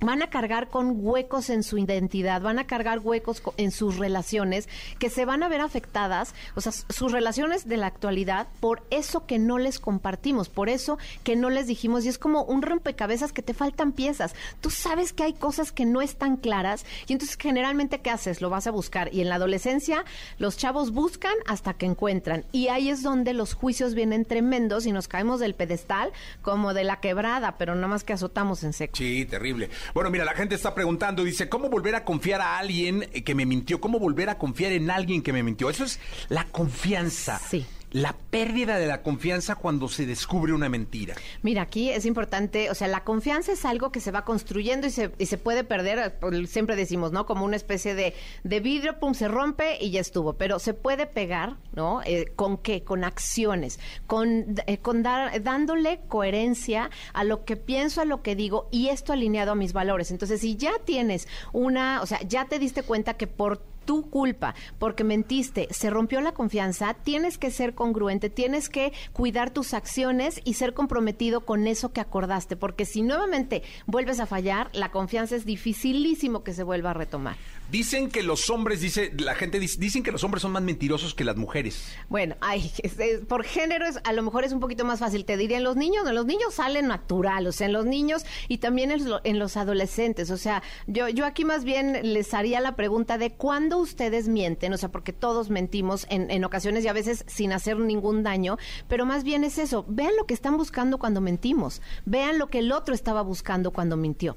van a cargar con huecos en su identidad, van a cargar huecos co- en sus relaciones que se van a ver afectadas, o sea, sus relaciones de la actualidad por eso que no les compartimos, por eso que no les dijimos y es como un rompecabezas que te faltan piezas. Tú sabes que hay cosas que no están claras y entonces generalmente ¿qué haces? Lo vas a buscar y en la adolescencia los chavos buscan hasta que encuentran y ahí es donde los juicios vienen tremendos y nos caemos del pedestal como de la quebrada, pero nada más que azotamos en seco. Sí, terrible. Bueno, mira, la gente está preguntando, dice, ¿cómo volver a confiar a alguien que me mintió? ¿Cómo volver a confiar en alguien que me mintió? Eso es la confianza. Sí. La pérdida de la confianza cuando se descubre una mentira. Mira, aquí es importante, o sea, la confianza es algo que se va construyendo y se, y se puede perder, por- siempre decimos, ¿no? Como una especie de, de vidrio, pum, se rompe y ya estuvo, pero se puede pegar, ¿no? Eh, ¿Con qué? Con acciones, con, eh, con dar, dándole coherencia a lo que pienso, a lo que digo y esto alineado a mis valores. Entonces, si ya tienes una, o sea, ya te diste cuenta que por tu culpa, porque mentiste, se rompió la confianza, tienes que ser congruente, tienes que cuidar tus acciones y ser comprometido con eso que acordaste, porque si nuevamente vuelves a fallar, la confianza es dificilísimo que se vuelva a retomar. Dicen que los hombres, dice, la gente dice, dicen que los hombres son más mentirosos que las mujeres. Bueno, ay, es- es- por género es, a lo mejor es un poquito más fácil. Te diría en los niños, no, los niños salen natural, o sea, en los niños y también en, lo- en los adolescentes. O sea, yo, yo aquí más bien les haría la pregunta de cuándo ustedes mienten, o sea, porque todos mentimos en, en ocasiones y a veces sin hacer ningún daño, pero más bien es eso. Vean lo que están buscando cuando mentimos. Vean lo que el otro estaba buscando cuando mintió.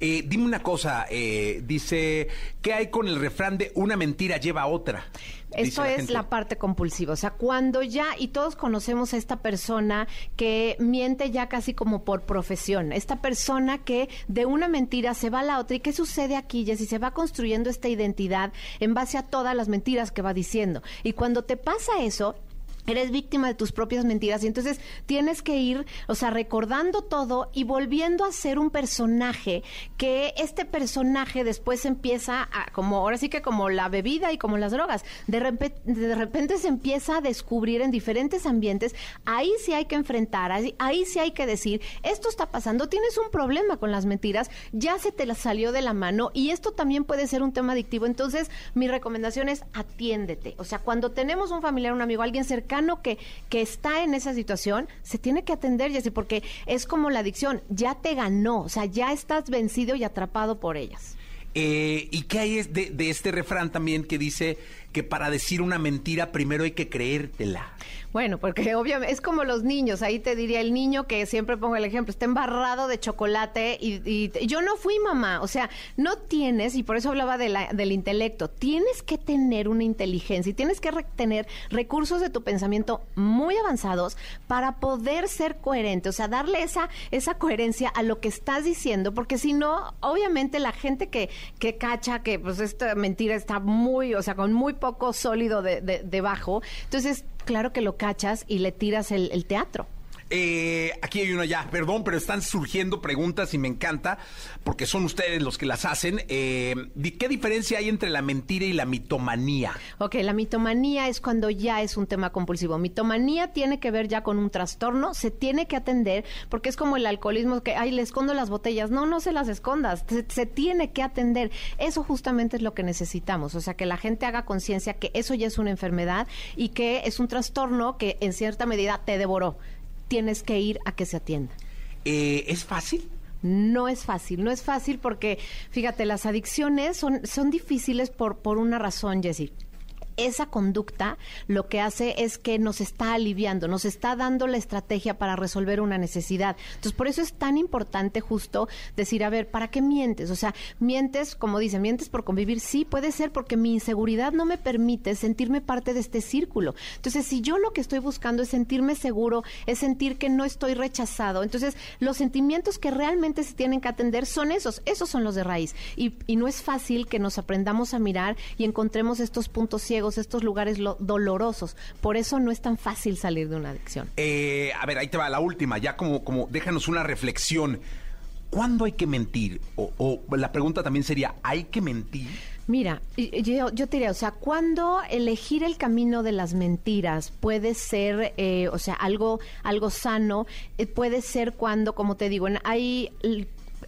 Eh, dime una cosa, eh, dice, ¿qué hay con el refrán de una mentira lleva a otra? Esto es gente. la parte compulsiva, o sea, cuando ya, y todos conocemos a esta persona que miente ya casi como por profesión, esta persona que de una mentira se va a la otra, ¿y qué sucede aquí, Jessy? Se va construyendo esta identidad en base a todas las mentiras que va diciendo. Y cuando te pasa eso, Eres víctima de tus propias mentiras. Y entonces tienes que ir, o sea, recordando todo y volviendo a ser un personaje que este personaje después empieza a, como ahora sí que como la bebida y como las drogas, de repente, de repente se empieza a descubrir en diferentes ambientes, ahí sí hay que enfrentar, ahí, ahí sí hay que decir, esto está pasando, tienes un problema con las mentiras, ya se te salió de la mano y esto también puede ser un tema adictivo, entonces mi recomendación es atiéndete, o sea, cuando tenemos un familiar, un amigo, alguien cercano que, está en esa situación, se tiene que atender, Jessy, porque es como la adicción, ya te ganó, o sea, ya estás vencido y atrapado por ellas. Eh, ¿Y qué hay de este refrán también que dice que para decir una mentira primero hay que creértela? Bueno, porque obviamente es como los niños, ahí te diría el niño que siempre pongo el ejemplo, está embarrado de chocolate y, yo no fui mamá, o sea, no tienes, y por eso hablaba de la- del intelecto, tienes que tener una inteligencia y tienes que tener recursos de tu pensamiento muy avanzados para poder ser coherente, o sea, darle esa, esa coherencia a lo que estás diciendo, porque si no, obviamente la gente que, que cacha que pues esta mentira está muy, o sea, con muy poco sólido de, de- debajo, entonces claro que lo cachas y le tiras el teatro. Eh, aquí hay una ya, perdón, pero están surgiendo preguntas y me encanta porque son ustedes los que las hacen. Eh, ¿Qué diferencia hay entre la mentira y la mitomanía? Ok, la mitomanía es cuando ya es un tema compulsivo. Mitomanía tiene que ver ya con un trastorno, se tiene que atender, porque es como el alcoholismo que, ay, le escondo las botellas. No, no se las escondas, se tiene que atender. Eso justamente es lo que necesitamos, o sea, que la gente haga conciencia que eso ya es una enfermedad y que es un trastorno que en cierta medida te devoró. Tienes que ir a que se atienda. Eh, ¿Es fácil? No es fácil, no es fácil porque, fíjate, las adicciones son, son difíciles por, por una razón, Jessie. Esa conducta lo que hace es que nos está aliviando, nos está dando la estrategia para resolver una necesidad. Entonces, por eso es tan importante justo decir, a ver, ¿para qué mientes? O sea, mientes, como dicen, mientes por convivir. Sí, puede ser porque mi inseguridad no me permite sentirme parte de este círculo. Entonces, si yo lo que estoy buscando es sentirme seguro, es sentir que no estoy rechazado, entonces los sentimientos que realmente se tienen que atender son esos, esos son los de raíz. Y, y no es fácil que nos aprendamos a mirar y encontremos estos puntos ciegos, estos lugares lo- dolorosos. Por eso no es tan fácil salir de una adicción. Eh, a ver, ahí te va la última, ya como, como déjanos una reflexión. ¿Cuándo hay que mentir? O, o la pregunta también sería, ¿hay que mentir? Mira, yo, yo te diría, o sea, cuando elegir el camino de las mentiras puede ser, eh, o sea, algo, algo sano, eh, puede ser cuando, como te digo, en- hay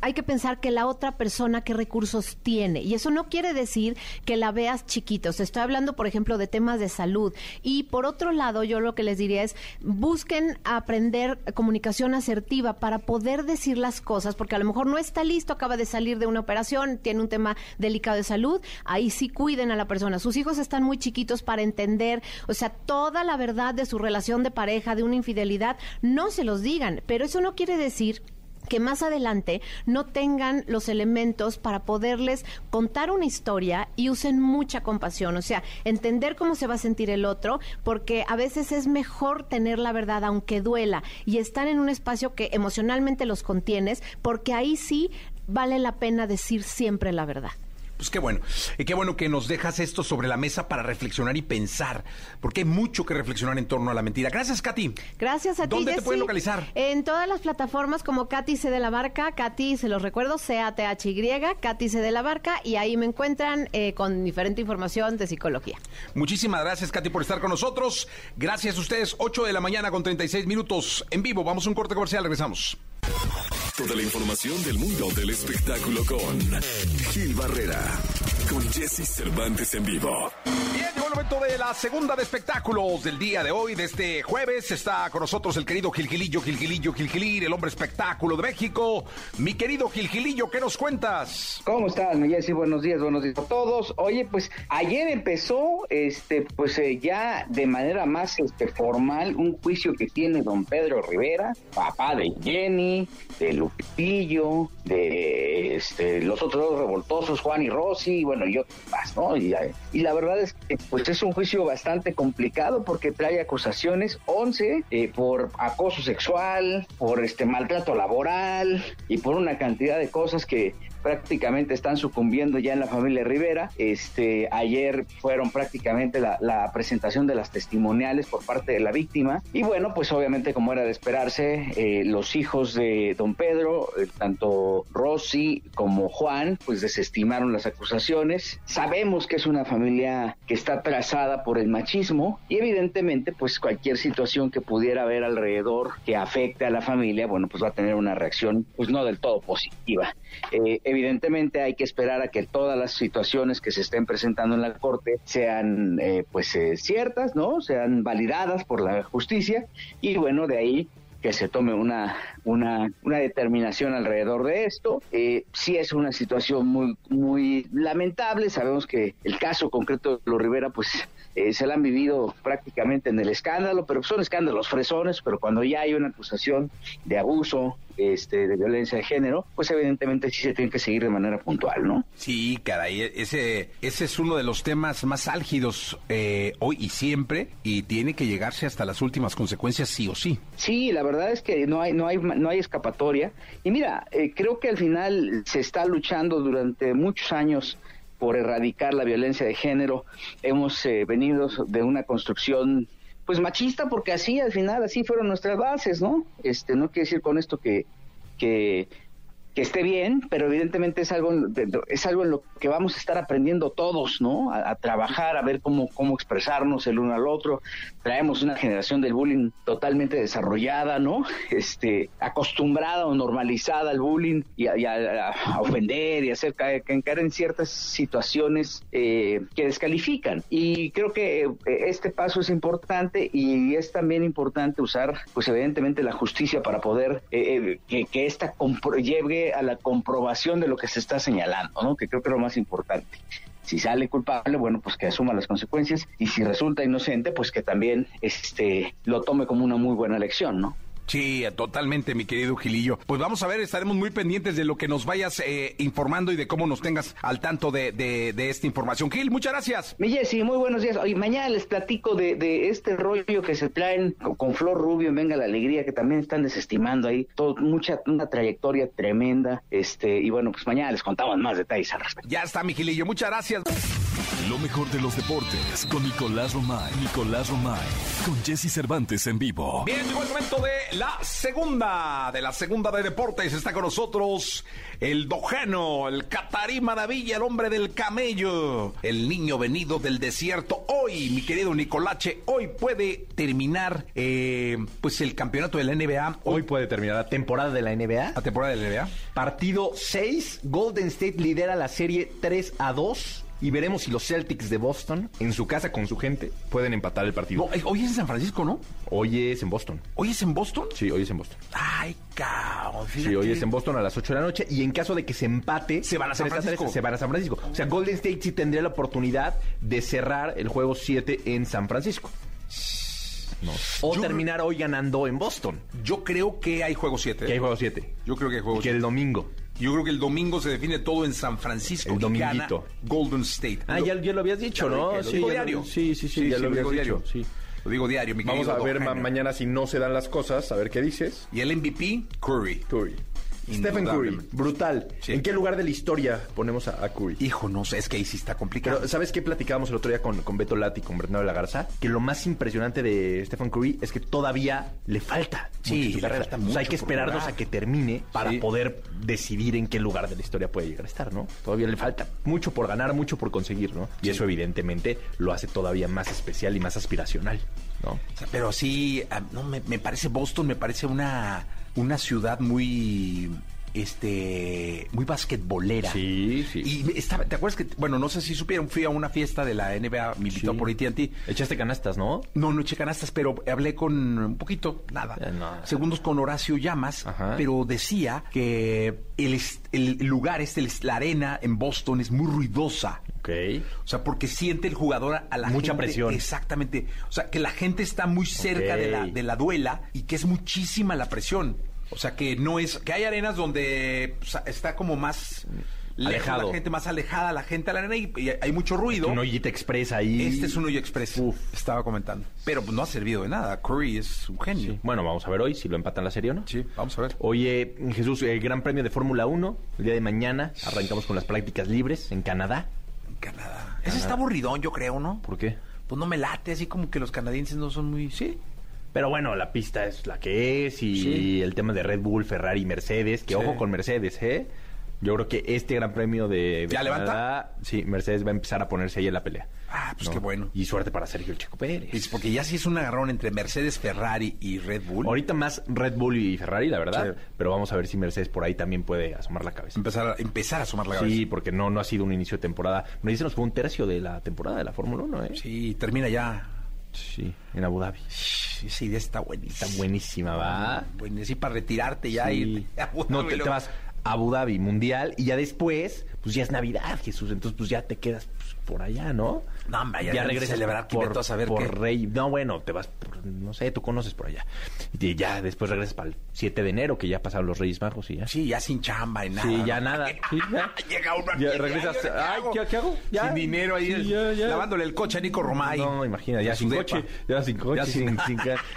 hay que pensar que la otra persona qué recursos tiene. Y eso no quiere decir que la veas sea, estoy hablando, por ejemplo, de temas de salud. Y por otro lado, yo lo que les diría es, busquen aprender comunicación asertiva para poder decir las cosas, porque a lo mejor no está listo, acaba de salir de una operación, tiene un tema delicado de salud. Ahí sí cuiden a la persona. Sus hijos están muy chiquitos para entender, o sea, toda la verdad de su relación de pareja, de una infidelidad, no se los digan. Pero eso no quiere decir que más adelante no tengan los elementos para poderles contar una historia y usen mucha compasión, o sea, entender cómo se va a sentir el otro, porque a veces es mejor tener la verdad aunque duela y estar en un espacio que emocionalmente los contienes, porque ahí sí vale la pena decir siempre la verdad. Pues qué bueno. Y qué bueno que nos dejas esto sobre la mesa para reflexionar y pensar, porque hay mucho que reflexionar en torno a la mentira. Gracias, Katy. Gracias a ti. ¿Dónde te pueden localizar? En todas las plataformas como Katy C de la Barca, Katy, se los recuerdo, C-A-T-H-Y, Katy C de la Barca, y ahí me encuentran eh, con diferente información de psicología. Muchísimas gracias, Katy, por estar con nosotros. Gracias a ustedes. 8 de la mañana con 36 minutos en vivo. Vamos a un corte comercial. Regresamos. Toda la información del mundo del espectáculo con Gil Barrera, con Jesse Cervantes en vivo. Bien, llegó el momento de la segunda de espectáculos del día de hoy, de este jueves. Está con nosotros el querido Gilgilillo, Gilgilillo, Gilgilir, el hombre espectáculo de México. Mi querido Gilgilillo, ¿qué nos cuentas? ¿Cómo estás, mi Jessy? Buenos días, buenos días a todos. Oye, pues ayer empezó, este, pues eh, ya de manera más este, formal, un juicio que tiene don Pedro Rivera, papá de Jenny, de Lupillo, de este, los otros dos revoltosos, Juan y Rosy, y bueno, y otros más, ¿no? Y, y la verdad es que pues es un juicio bastante complicado porque trae acusaciones, 11, eh, por acoso sexual, por este maltrato laboral y por una cantidad de cosas que prácticamente están sucumbiendo ya en la familia Rivera. Este, ayer fueron prácticamente la, presentación de las testimoniales por parte de la víctima. Y bueno, pues obviamente como era de esperarse, eh, los hijos de don Pedro, eh, tanto Rosy como Juan, pues desestimaron las acusaciones. Sabemos que es una familia que está trazada por el machismo y evidentemente pues cualquier situación que pudiera haber alrededor que afecte a la familia, bueno, pues va a tener una reacción pues no del todo positiva. Eh, evidentemente hay que esperar a que todas las situaciones que se estén presentando en la corte sean eh, pues eh, ciertas, ¿no? Sean validadas por la justicia y bueno, de ahí que se tome una, una, una determinación alrededor de esto. Eh, sí es una situación muy, muy lamentable. Sabemos que el caso concreto de los Rivera, pues eh, se la han vivido prácticamente en el escándalo, pero son escándalos fresones, pero cuando ya hay una acusación de abuso, este, de violencia de género, pues evidentemente sí se tiene que seguir de manera puntual, ¿no? Sí, caray, ese, ese es uno de los temas más álgidos eh, hoy y siempre, y tiene que llegarse hasta las últimas consecuencias sí o sí. Sí, la verdad es que no hay, no hay, no hay escapatoria. Y mira, eh, creo que al final se está luchando durante muchos años por erradicar la violencia de género. Hemos eh, venido de una construcción pues machista porque así al final así fueron nuestras bases, ¿no? Este, no quiere decir con esto que que que esté bien, pero evidentemente es algo, es algo en lo que vamos a estar aprendiendo todos, ¿no? A, trabajar, a ver cómo, cómo expresarnos el uno al otro. Traemos una generación del bullying totalmente desarrollada, ¿no? Este, acostumbrada o normalizada al bullying y a, ofender y hacer caer, caer en ciertas situaciones eh, que descalifican. Y creo que eh, este paso es importante y es también importante usar, pues evidentemente, la justicia para poder eh, que, que esta llegue a la comprobación de lo que se está señalando, ¿no? Que creo que es lo más importante. Si sale culpable, bueno, pues que asuma las consecuencias y si resulta inocente, pues que también este lo tome como una muy buena lección, ¿no? Sí, totalmente, mi querido Gilillo. Pues vamos a ver, estaremos muy pendientes de lo que nos vayas eh, informando y de cómo nos tengas al tanto de, de, de, esta información. Gil, muchas gracias. Mi Jessy, muy buenos días. Hoy mañana les platico de, de, este rollo que se traen con Flor Rubio en Venga la Alegría, que también están desestimando ahí. Todo, mucha, una trayectoria tremenda. Este, y bueno, pues mañana les contamos más detalles al respecto. Ya está, mi Gilillo, muchas gracias. Lo mejor de los deportes con Nicolás Romay. Nicolás Romay. Con Jesse Cervantes en vivo. Bien, llegó el momento de la segunda, de la segunda de deportes. Está con nosotros el dojano, el catarí maravilla, el hombre del camello, el niño venido del desierto. Hoy, mi querido Nicolache, hoy puede terminar eh, pues el campeonato de la NBA. Hoy puede terminar la temporada de la NBA. La temporada de la NBA. Partido 6, Golden State lidera la serie 3 a 2 y veremos si los Celtics de Boston, en su casa con su gente, pueden empatar el partido. No, hoy es en San Francisco, ¿no? Hoy es en Boston. ¿Hoy es en Boston? Sí, hoy es en Boston. Ay, cabrón. Sí, hoy es en Boston a las 8 de la noche. Y en caso de que se empate, se van a San Francisco. Se van a San Francisco. O sea, Golden State sí tendría la oportunidad de cerrar el juego 7 en San Francisco. No. O Yo- terminar hoy ganando en Boston. Yo creo que hay juego 7. Que hay juego 7. Yo creo que hay juego Que el domingo. Yo creo que el domingo se define todo en San Francisco. El dominguito. gana Golden State. Ah, ya, ya lo habías dicho, lo ¿no? lo sí, digo diario. Sí, sí, sí, ya lo habías dicho. diario. Sí. Lo digo diario, mi Vamos a ver ma- mañana si no se dan las cosas, a ver qué dices. Y el MVP, Curry. Curry. Stephen Curry, brutal. Sí. ¿En qué lugar de la historia ponemos a, a Curry? Hijo, no sé, es que ahí sí está complicado. Pero, ¿sabes qué platicábamos el otro día con, con Beto Lati y con Bernardo de la Garza? Que lo más impresionante de Stephen Curry es que todavía le falta. Sí, mucho su carrera. falta O sea, hay mucho que esperarnos a que termine para Sí. poder decidir en qué lugar de la historia puede llegar a estar, ¿no? Todavía le falta mucho por ganar, mucho por conseguir, ¿no? Y Sí. eso evidentemente lo hace todavía más especial y más aspiracional, ¿no? O sea, pero sí, ah, no, me, me parece Boston, me parece una, una ciudad muy este muy basquetbolera. Sí, sí. Y estaba, ¿te acuerdas que, bueno, no sé si supieron, fui a una fiesta de la NBA, me invitó Sí. por AT&T. Echaste canastas, ¿no? No, no eché canastas, pero hablé con un poquito, nada, Eh, no. segundos con Horacio Llamas, Ajá. pero decía que el, el lugar, este, el- la arena en Boston es muy ruidosa. Ok. O sea, porque siente el jugador a la Mucha gente- presión. Exactamente. O sea, que la gente está muy cerca de, la, de la duela y que es muchísima la presión. O sea, que no es... Que hay arenas donde o sea, está como más... lejos Alejado. La gente más alejada, la gente a la arena y, y hay mucho ruido. Un Ollita Express ahí. Este es un hoyo express. Uf. Estaba comentando. Pero pues no ha servido de nada. Curry es un genio. Sí. Bueno, vamos a ver hoy si lo empatan la serie o no. Sí, vamos a ver. Oye, Jesús, el Gran Premio de Fórmula 1, el día de mañana, arrancamos con las prácticas libres en Canadá. En Canadá. Ese está aburridón, yo creo, ¿no? ¿Por qué? Pues no me late, así como que los canadienses no son muy... Sí. Pero bueno, la pista es la que es y Sí. el tema de Red Bull, Ferrari, Mercedes, que Sí. ojo con Mercedes, ¿eh? Yo creo que este Gran Premio de, ¿Ya levanta? Sí, Mercedes va a empezar a ponerse ahí en la pelea. Ah, pues ¿no? qué bueno. Y suerte para Sergio El Checo Pérez. Es porque ya sí es un agarrón entre Mercedes, Ferrari y Red Bull. Ahorita más Red Bull y Ferrari, la verdad. Sí. Pero vamos a ver si Mercedes por ahí también puede asomar la cabeza. Empezar a, empezar a sumar la cabeza. Sí, porque no, no ha sido un inicio de temporada. Me dicen nos fue un tercio de la temporada de la Fórmula 1, ¿eh? Sí, termina ya. Sí, en Abu Dhabi. Shh, Esa idea está buenísima. Está buenísima, ¿va? Bueno, sí, para retirarte ya Sí. y... No, te, te vas a Abu Dhabi, Mundial, y ya después, pues ya es Navidad, Jesús. Entonces, pues ya te quedas pues, por allá, ¿no? No, hombre, ya, ya regresas celebrar por, a saber por qué. Rey. No, bueno, te vas, por- no sé, tú conoces por allá. Y ya después regresas para el 7 de enero, que ya pasaron los Reyes Magos y ya. Sí, ya sin chamba y nada. Sí, ¿no? ya nada. Sí, ya. Llega uno aquí, Ya ay, regresas. ¿qué Ay, hago? ¿qué, qué hago? Ya. Sin dinero ahí, Sí, ya, ya. lavándole el coche a Nico Romay. No, imagina, ya sin depa. coche, ya sin coche, Ya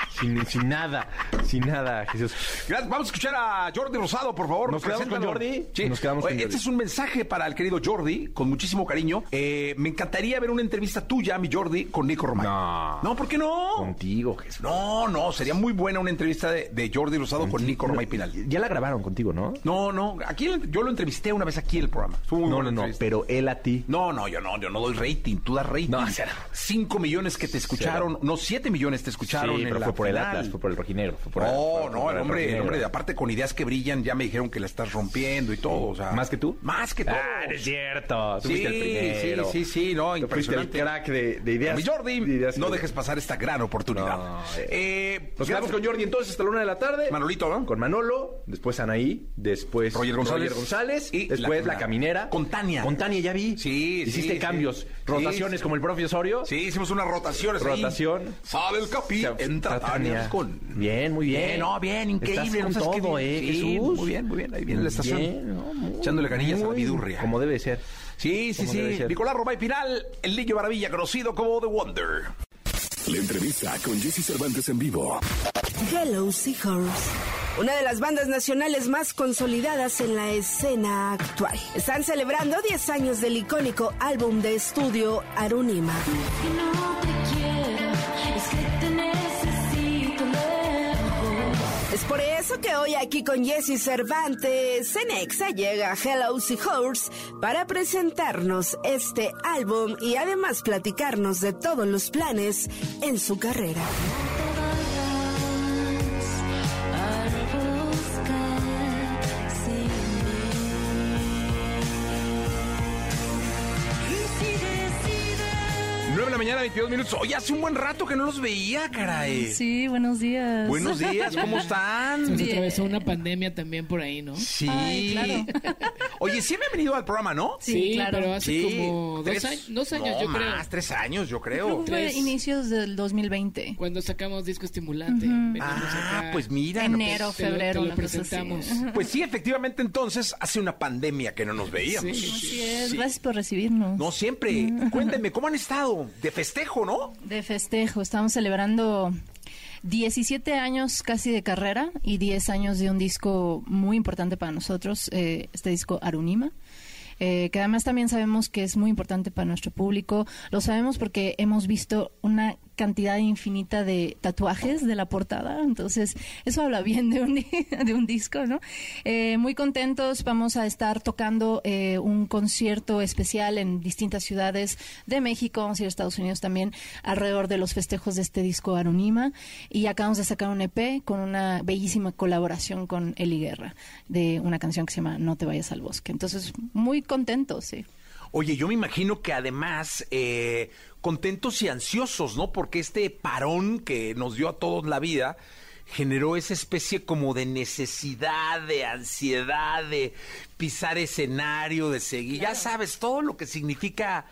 sin, sin- nada, sin nada, Jesús. Gracias. Vamos a escuchar a Jordi Rosado, por favor. ¿Nos quedamos con. Jordi? Sí. Nos quedamos Oye, con Este Jordi. es un mensaje para el querido Jordi, con muchísimo cariño. Eh, me encantaría ver una entrevista tuya, mi Jordi, con Nico Romay. No. No, ¿por qué no? Contigo, Jesús. No, no, sería muy buena una entrevista de, de Jordi Rosado con Nico Romay Pinal. Ya la grabaron contigo, ¿no? No, no, aquí el- yo lo entrevisté una vez aquí en el programa. Muy No, no, no, pero él a ti. No, no, yo no, yo no doy rating, tú das rating. No. Cinco millones que te escucharon, no, siete millones te escucharon Sí, en pero la fue por el final. Atlas, fue por el rojinegro. Fue por el- No, fue no, por el hombre, el hombre, aparte con ideas que brillan, ya me dijeron que la estás rompiendo y todo, o sea. ¿Más que tú? Más que todo. Ah, es cierto. Tú Sí, el primero. sí, sí, sí, no, Tú fuiste el crack de, de ideas. Mi Jordi, de ideas no que- dejes pasar esta gran oportunidad. No, eh, Nos quedamos con Jordi entonces hasta la una de la tarde. Manolito, ¿no? Con Manolo, después Anaí, después Roger González. González, Y después la- la, caminera. con Tania. Con Tania ya vi. Sí, Hiciste sí, cambios, sí. rotaciones Sí, como el profe Osorio. Sí, hicimos unas rotaciones. Rotación. Sale el capi, O sea, entra Tania con... Bien, muy bien. Bien, no, bien, increíble. Estás con todo, bien. ¿eh, Jesús? Muy bien, muy bien. Ahí viene la estación. Bien, no, muy- Echándole canillas a la vidurria. Como debe ser. Sí, sí, sí. Nicolás Romay Pinal, el niño maravilla, conocido como The Wonder. La entrevista con Jesse Cervantes en vivo. Hello Seahorse. Una de las bandas nacionales más consolidadas en la escena actual. Están celebrando 10 años del icónico álbum de estudio Arunima. Por eso que hoy aquí con Jesse Cervantes, Cenexa llega a Hello Seahorse para presentarnos este álbum y además platicarnos de todos los planes en su carrera. La mañana, 22 minutos. Oye, hace un buen rato que no los veía, caray. Sí, buenos días. Buenos días, ¿cómo están? Se nos atravesó una pandemia también por ahí, ¿no? Sí. Ay, claro. Oye, sí me han venido al programa, ¿no? Sí, claro. pero hace Sí, como dos tres- años, dos años, no, yo creo. más, tres años, yo Creo creo. fue Tres. inicios del 2020. Cuando sacamos disco estimulante. Ah, acá. pues mira. Enero, no, pues, te lo- febrero, te lo así. presentamos. Pues sí, efectivamente, entonces hace una pandemia que no nos veíamos. Así es, Sí. gracias por recibirnos. No siempre. Cuéntenme, ¿cómo han estado? De festejo, ¿no? De festejo, estamos celebrando 17 años casi de carrera y 10 años de un disco muy importante para nosotros, eh, este disco Arunima. eh, que además también sabemos que es muy importante para nuestro público. Lo sabemos porque hemos visto una cantidad infinita de tatuajes de la portada, entonces eso habla bien de un, de un disco, ¿no? Eh, muy contentos, vamos a estar tocando eh, un concierto especial en distintas ciudades de México, vamos a ir a Estados Unidos también, alrededor de los festejos de este disco Arunima, y acabamos de sacar un EP con una bellísima colaboración con Eli Guerra, de una canción que se llama No te vayas al bosque. Entonces, muy contentos, sí. Oye, yo me imagino que además eh, contentos y ansiosos, ¿no? Porque este parón que nos dio a todos la vida generó esa especie como de necesidad, de ansiedad, de pisar escenario, de seguir. Ya sabes, todo lo que significa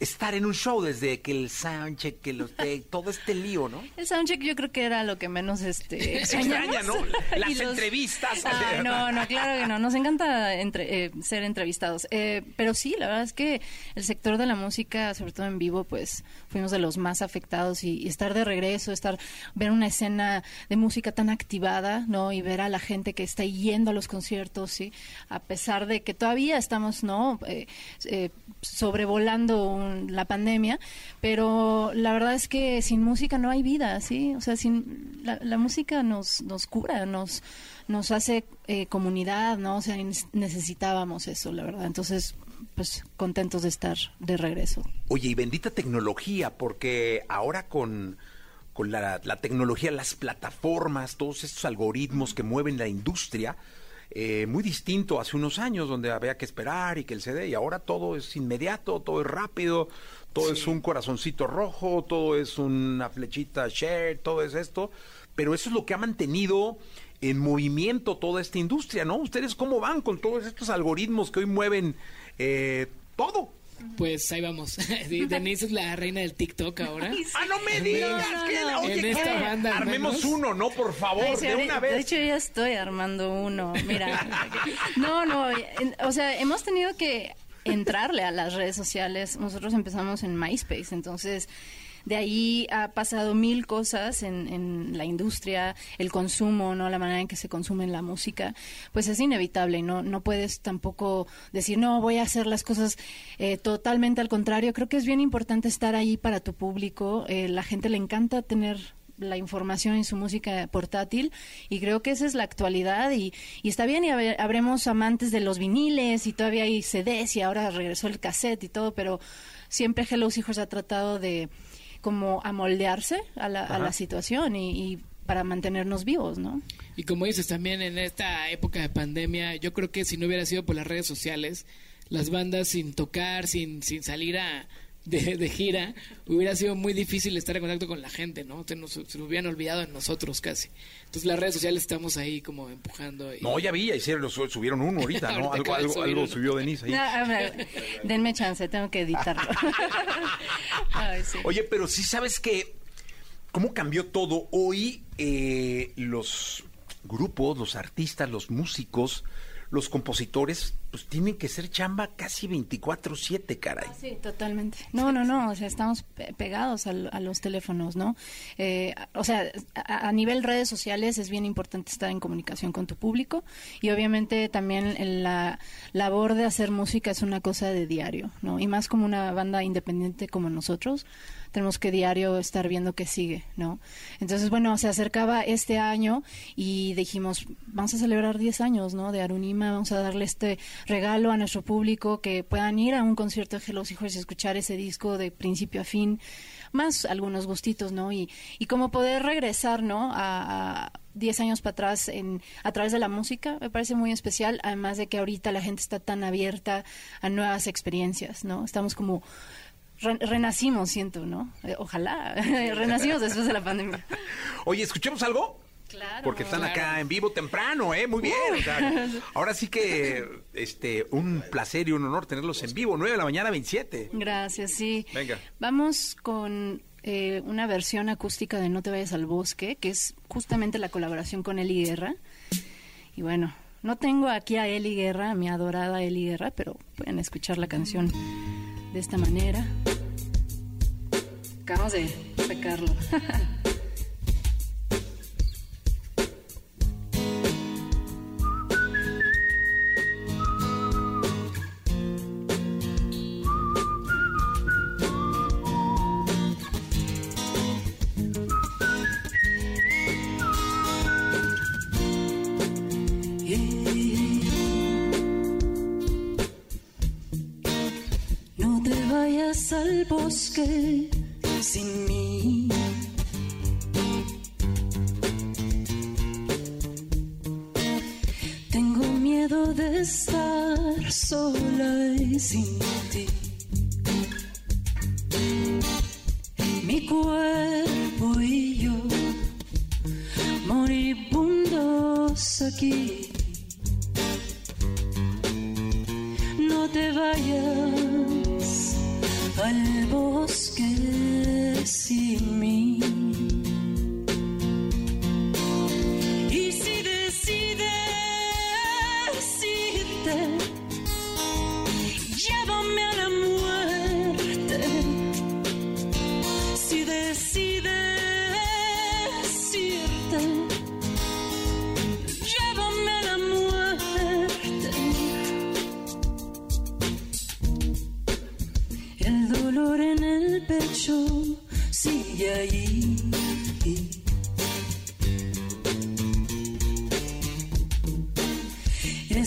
estar en un show desde que el soundcheck, que los take, todo este lío, ¿no? El soundcheck yo creo que era lo que menos este, Extraña. ¿no? Las los- entrevistas. Ay, no, no, claro que no. Nos encanta entre- eh, ser entrevistados. Eh, pero sí, la verdad es que el sector de la música, sobre todo en vivo, pues fuimos de los más afectados y, y estar de regreso, estar ver una escena de música tan activada, ¿no? Y ver a la gente que está yendo a los conciertos, sí, a pesar de que todavía estamos, ¿no? Eh, eh, sobrevolando la pandemia, pero la verdad es que sin música no hay vida, ¿sí? O sea, sin la, música nos nos cura, nos nos hace eh, comunidad, ¿no? O sea, necesitábamos eso, la verdad. Entonces, pues contentos de estar de regreso. Oye, y bendita tecnología, porque ahora con, con la, la tecnología, las plataformas, todos estos algoritmos que mueven la industria, eh, muy distinto hace unos años donde había que esperar y que el CD, y ahora todo es inmediato, todo es rápido, todo es un corazoncito rojo, todo es una flechita share, todo es esto, pero eso es lo que ha mantenido en movimiento toda esta industria, ¿no? ¿Ustedes cómo van con todos estos algoritmos que hoy mueven eh, todo? Pues ahí vamos. Denise es la reina del TikTok ahora. Ah, no me digas que la- oye, En esta ¿qué? banda, al Armemos uno, ¿no? Por favor, Ay, sí, de una vez. De hecho, ya estoy armando uno. Mira. No, no. o sea, hemos tenido que entrarle a las redes sociales. Nosotros empezamos en MySpace, entonces de ahí ha pasado mil cosas en, en la industria, el consumo, no la manera en que se consume la música, pues es inevitable, no no puedes tampoco decir no voy a hacer las cosas eh, totalmente al contrario. Creo que es bien importante estar ahí para tu público. Eh, la gente le encanta tener la información en su música portátil y creo que esa es la actualidad y, y está bien y habre- habremos amantes de los viniles y todavía hay CDs y ahora regresó el cassette y todo, pero siempre Hello Hijos ha tratado de como amoldearse a la, a la situación y, y para mantenernos vivos, ¿no? Y como dices, también en esta época de pandemia, yo creo que si no hubiera sido por las redes sociales, las bandas sin tocar, sin, sin salir a, de, de gira, hubiera sido muy difícil estar en contacto con la gente, ¿no? Se nos, se nos hubieran olvidado en nosotros casi. Entonces las redes sociales estamos ahí como empujando. Y... No, ya vi, ya hicieron, subieron uno ahorita, ¿no? Ahorita Algo, de algo, subir algo uno. subió Denise ahí. No, a ver, denme chance, tengo que editarlo. Ay, sí. Oye, pero sí sabes que cómo cambió todo hoy eh, los grupos, los artistas, los músicos, los compositores, pues tienen que ser chamba casi 24/7, caray. Sí, totalmente. No, no, no, o sea, estamos pe- pegados al- a, los teléfonos, ¿no? Eh, o sea, a, a nivel redes sociales es bien importante estar en comunicación con tu público y obviamente también la labor de hacer música es una cosa de diario, ¿no? Y más como una banda independiente como nosotros, tenemos que diario estar viendo qué sigue, ¿no? Entonces, bueno, se acercaba este año y dijimos, vamos a celebrar 10 años, ¿no? De Arunima, vamos a darle este regalo a nuestro público, que puedan ir a un concierto de Hello Hijos y escuchar ese disco de principio a fin, más algunos gustitos, ¿no? Y, y como poder regresar, ¿no? A, a 10 años para atrás en, a través de la música, me parece muy especial, además de que ahorita la gente está tan abierta a nuevas experiencias, ¿no? Estamos como re- renacimos, siento, ¿no? Eh, ojalá, renacimos después de la pandemia. Oye, escuchemos algo. Claro. Porque están acá en vivo temprano, ¿eh? Muy bien. o sea, ahora sí que este un placer y un honor tenerlos en vivo. 9 de la mañana, 27. Gracias, sí. Venga. Vamos con eh, una versión acústica de No te vayas al bosque, que es justamente la colaboración con Eli Guerra. Y bueno, no tengo aquí a Eli Guerra, a mi adorada Eli Guerra, pero pueden escuchar la canción de esta manera. Acabamos de sacarlo. bosque sin mí. Tengo miedo de estar sola y sin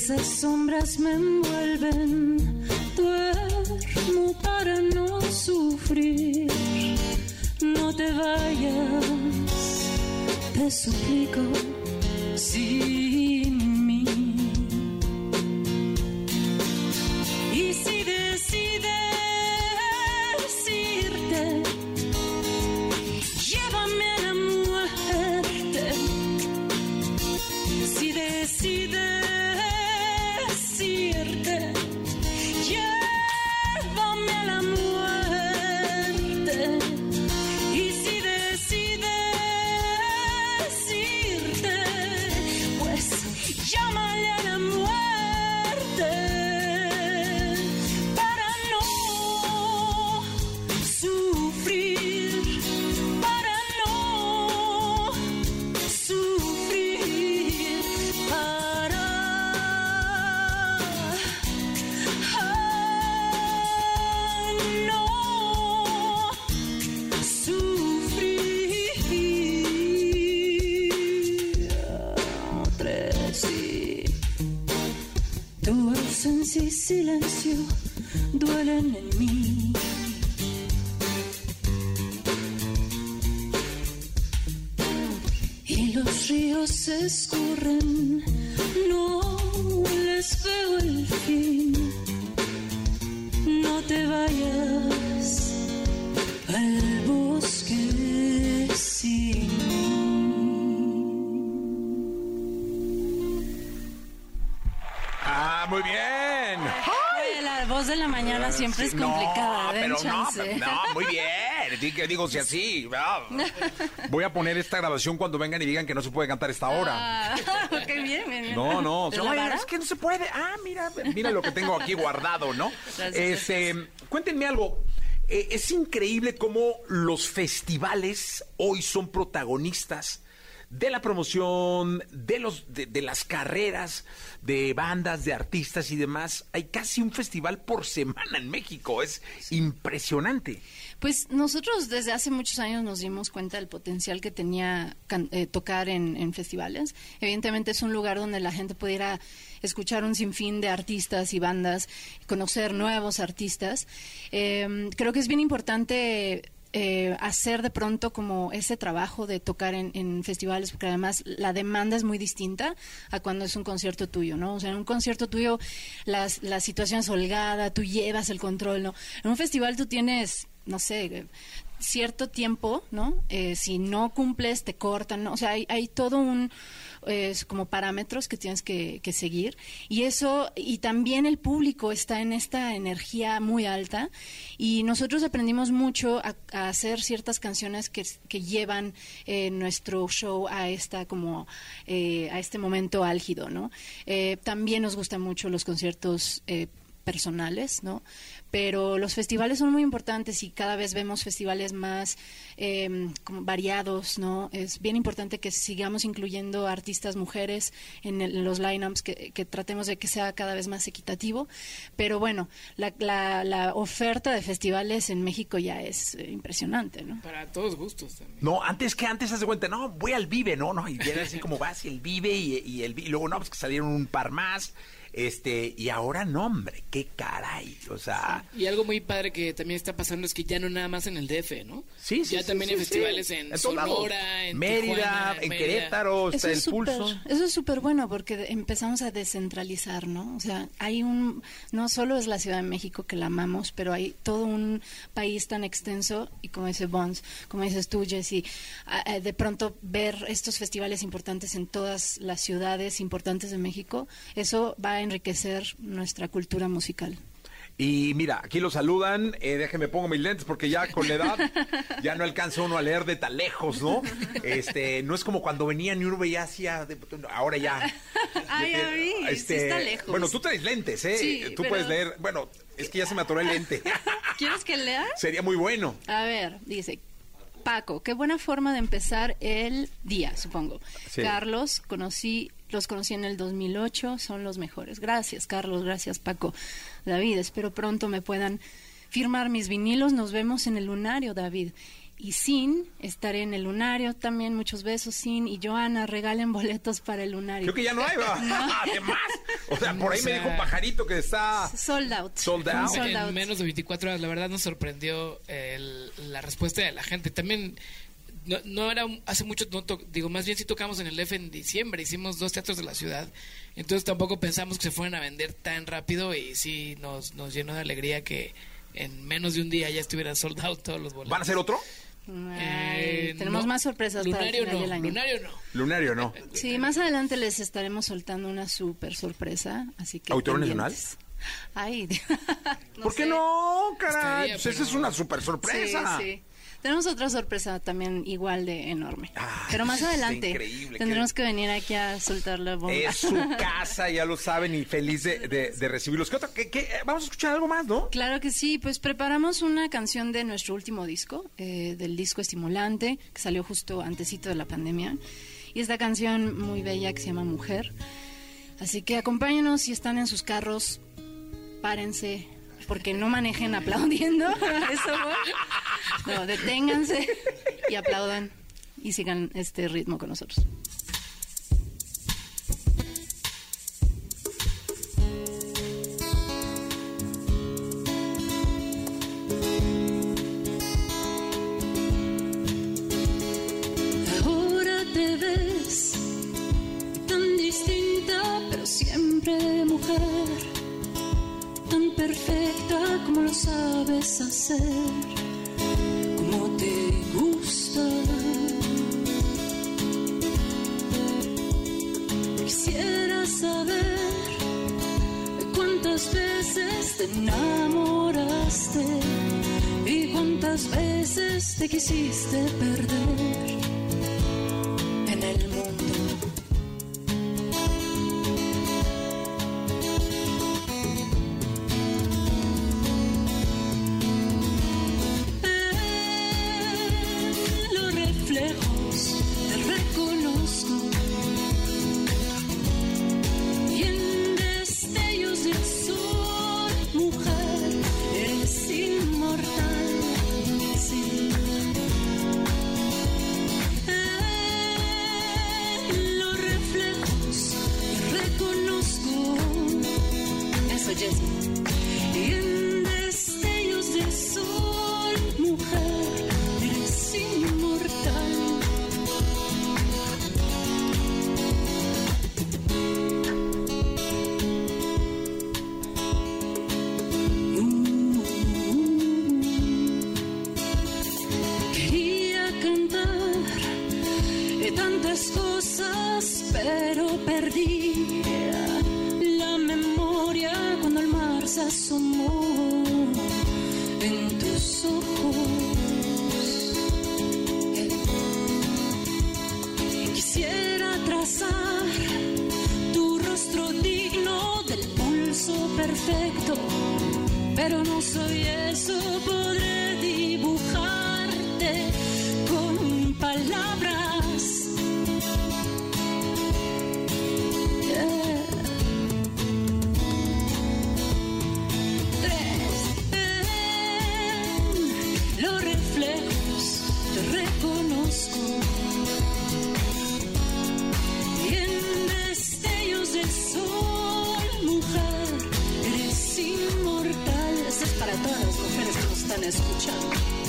Esas sombras me envuelven, duermo para no sufrir. No te vayas, te suplico, sin Digo, digo si así. ah. Voy a poner esta grabación cuando vengan y digan que no se puede cantar esta hora. Ah, qué bien, bien. No, no. Es que no se puede. Ah, mira, mira lo que tengo aquí guardado, ¿no? Gracias, Este, cuéntenme algo. Eh, es increíble cómo los festivales hoy son protagonistas de la promoción, de los, de, de las carreras, de bandas, de artistas y demás. Hay casi un festival por semana en México. Es impresionante. Pues nosotros desde hace muchos años nos dimos cuenta del potencial que tenía eh, tocar en, en festivales. Evidentemente es un lugar donde la gente pudiera escuchar un sinfín de artistas y bandas, conocer nuevos artistas. Eh, creo que es bien importante eh, hacer de pronto como ese trabajo de tocar en, en festivales, porque además la demanda es muy distinta a cuando es un concierto tuyo, ¿no? O sea, en un concierto tuyo las, la situación es holgada, tú llevas el control, ¿no? En un festival tú tienes, no sé, cierto tiempo, ¿no? Eh, si no cumples, te cortan, ¿no? O sea, hay, hay todo un es como parámetros que tienes que, seguir. Y eso y también el público está en esta energía muy alta. Y nosotros aprendimos mucho a, hacer ciertas canciones que, que llevan eh, nuestro show a esta como eh, a este momento álgido no Eh, también nos gustan mucho los conciertos personales, ¿no? Pero los festivales son muy importantes y cada vez vemos festivales más eh, como variados, ¿no? Es bien importante que sigamos incluyendo artistas mujeres en, el- en los lineups, que, que tratemos de que sea cada vez más equitativo. Pero bueno, la, la- la oferta de festivales en México ya es eh, impresionante, ¿no? Para todos gustos también. No, antes que antes, haz de cuenta, no, voy al Vive, ¿no? no Y era así como vas y el Vive y, y el y luego no, pues que salieron un par más. Este, y ahora no, hombre, qué caray. O sea, Y algo muy padre que también está pasando es que ya no nada más en el DF, ¿no? Sí, sí, Ya sí, también sí, hay sí. festivales en, En. Sonora, en Mérida, Tijuana, en Mérida. Querétaro, está el pulso. Eso es súper bueno porque empezamos a descentralizar, ¿no? O sea, hay un, no solo es la Ciudad de México que la amamos, pero hay todo un país tan extenso y como dice Bones, como dices tú, a- de pronto ver estos festivales importantes en todas las ciudades importantes de México, eso va a enriquecer nuestra cultura musical. Y mira, aquí lo saludan. Eh, déjeme pongo mis lentes porque ya con la edad ya no alcanza uno a leer de tan lejos, ¿no? Este, no es como cuando venían y uno veía hacia. de- ahora ya. Ay, ya vi, sí Este, está lejos. Bueno, tú traes lentes, ¿eh? Sí, tú pero- puedes leer. Bueno, es que ya se me atoró el lente. ¿Quieres que lea? Sería muy bueno. A ver, dice Paco, qué buena forma de empezar el día, supongo. Sí. Carlos, conocí, los conocí en el 2008, son los mejores. Gracias, Carlos, gracias, Paco. David, espero pronto me puedan firmar mis vinilos. Nos vemos en el lunario, David. Y Sin, estaré en el lunario también. Muchos besos, Sin. Y Joana, regalen boletos para el lunario. Creo que ya no hay, ¿va? No. Además. O sea, por ahí O me dijo un pajarito que está. Sold out. Sold out. Sold en out. menos de 24 horas, la verdad nos sorprendió el- la respuesta de la gente. También no, no era un- hace mucho, no to- digo, más bien sí tocamos en el F en diciembre, hicimos dos teatros de la ciudad, entonces tampoco pensamos que se fueran a vender tan rápido y sí nos, nos llenó de alegría que en menos de un día ya estuvieran sold out todos los boletos. ¿Van a hacer otro? Ay, Eh, tenemos no. más sorpresas para el Lunario final no, del año. Lunario no. Lunario, ¿no? Sí, más adelante les estaremos soltando una súper sorpresa, así que... ¿Auditorio pendientes. Ay, ¿Por qué no, caray? Estaría, Pues esa es una super sorpresa. Sí, sí. Tenemos otra sorpresa también igual de enorme. Pero más adelante increíble, tendremos que venir aquí a soltar la bomba. Es su casa, ya lo saben, y feliz de, de- de recibirlos. ¿Qué otra? ¿Qué- qué? Vamos a escuchar algo más, ¿no? Claro que sí, pues preparamos una canción de nuestro último disco, eh, del disco Estimulante, que salió justo antesito de la pandemia. Y esta canción muy bella que se llama Mujer. Así que acompáñenos si están en sus carros, párense, porque no manejen aplaudiendo. Eso. No, deténganse y aplaudan y sigan este ritmo con nosotros. Ahora te ves tan distinta, pero siempre mujer puedes hacer como te gusta. Quisiera saber cuántas veces te enamoraste y cuántas veces te quisiste perder escuchando.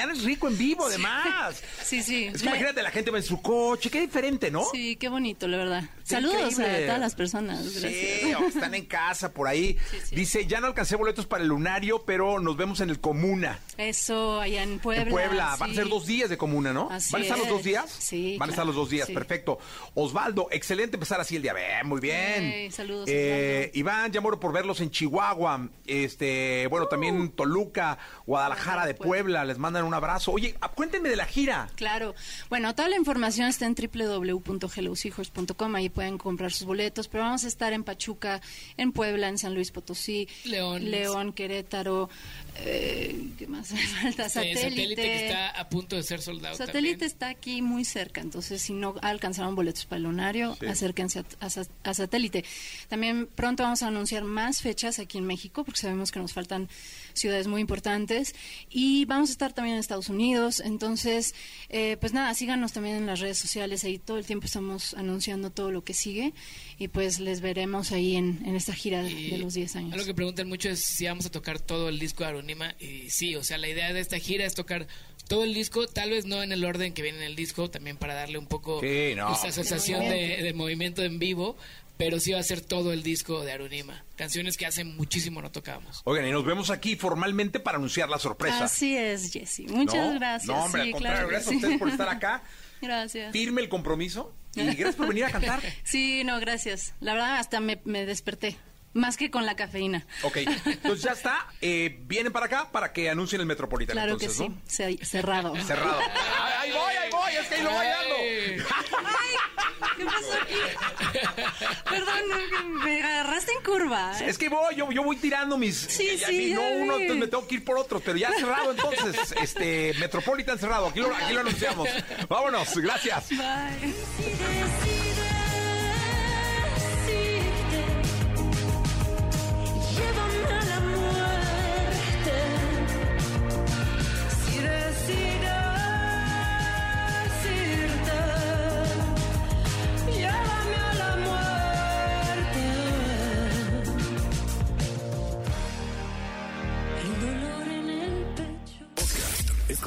Mañana es rico en vivo, además. Sí, sí. Es que imagínate, la gente va en su coche, qué diferente, ¿no? Sí, qué bonito, la verdad. Qué Saludos increíble. a todas las personas. Gracias. Sí, o están en casa por ahí. Dice, ya no alcancé boletos para el lunario, pero nos vemos en el Comuna. Eso, allá en Puebla. en Puebla. Van a ser dos días de Comuna, ¿no? Así ¿Van a estar los dos días? Sí, Van a estar claro, los dos días, perfecto. Osvaldo, excelente empezar así el día. Bien, muy bien. Ey, saludos, Eh, Iván, ya muero por verlos en Chihuahua. Este, bueno, Uh. también Toluca, Guadalajara de Puebla. Les mandan un abrazo. Oye, cuéntenme de la gira. Claro. Bueno, toda la información está en www.helloseahorse.com. Ahí pueden comprar sus boletos. Pero vamos a estar en Pachuca, en Puebla, en San Luis Potosí, León. León, Querétaro. Eh, ¿Qué más? me falta Sí, satélite. satélite que está a punto de ser soldado Satélite está aquí muy cerca, entonces si no alcanzaron boletos para el lunario, Sí. acérquense a, a a satélite. También pronto vamos a anunciar más fechas aquí en México, porque sabemos que nos faltan ciudades muy importantes. Y vamos a estar también en Estados Unidos, entonces, eh, pues nada, síganos también en las redes sociales, ahí todo el tiempo estamos anunciando todo lo que sigue y pues les veremos ahí en, en esta gira de, de los 10 años. Algo que preguntan mucho es si vamos a tocar todo el disco de Aronima. Y sí, o sea, la idea de esta gira es tocar todo el disco, tal vez no en el orden que viene en el disco, también para darle un poco Sí, no. esa sensación de, de movimiento en vivo, pero sí va a ser todo el disco de Aronima. Canciones que hace muchísimo no tocábamos. Oigan, y nos vemos aquí formalmente para anunciar la sorpresa. Así es, Jessy. Muchas ¿No? gracias. No, hombre, Sí, al contrario, claro gracias a sí. ustedes por estar acá. Gracias. Firme el compromiso y gracias por venir a cantar. Sí, no, gracias. La verdad, hasta me, me desperté. Más que con la cafeína. Ok, entonces ya está. Eh, vienen para acá para que anuncien el Metropolitan. Claro entonces, que sí. ¿no? Ce- cerrado. Cerrado. Ahí, ahí voy, ahí voy, es que ahí lo voy dando. ¿Qué pasó aquí? Perdón, me agarraste en curva. ¿eh? Es que voy, yo, yo voy tirando mis. Sí, y- y- sí, y no ya uno, entonces me tengo que ir por otros, pero ya cerrado entonces. Este, Metropolitan cerrado. Aquí lo, aquí lo anunciamos. Vámonos, gracias. Bye.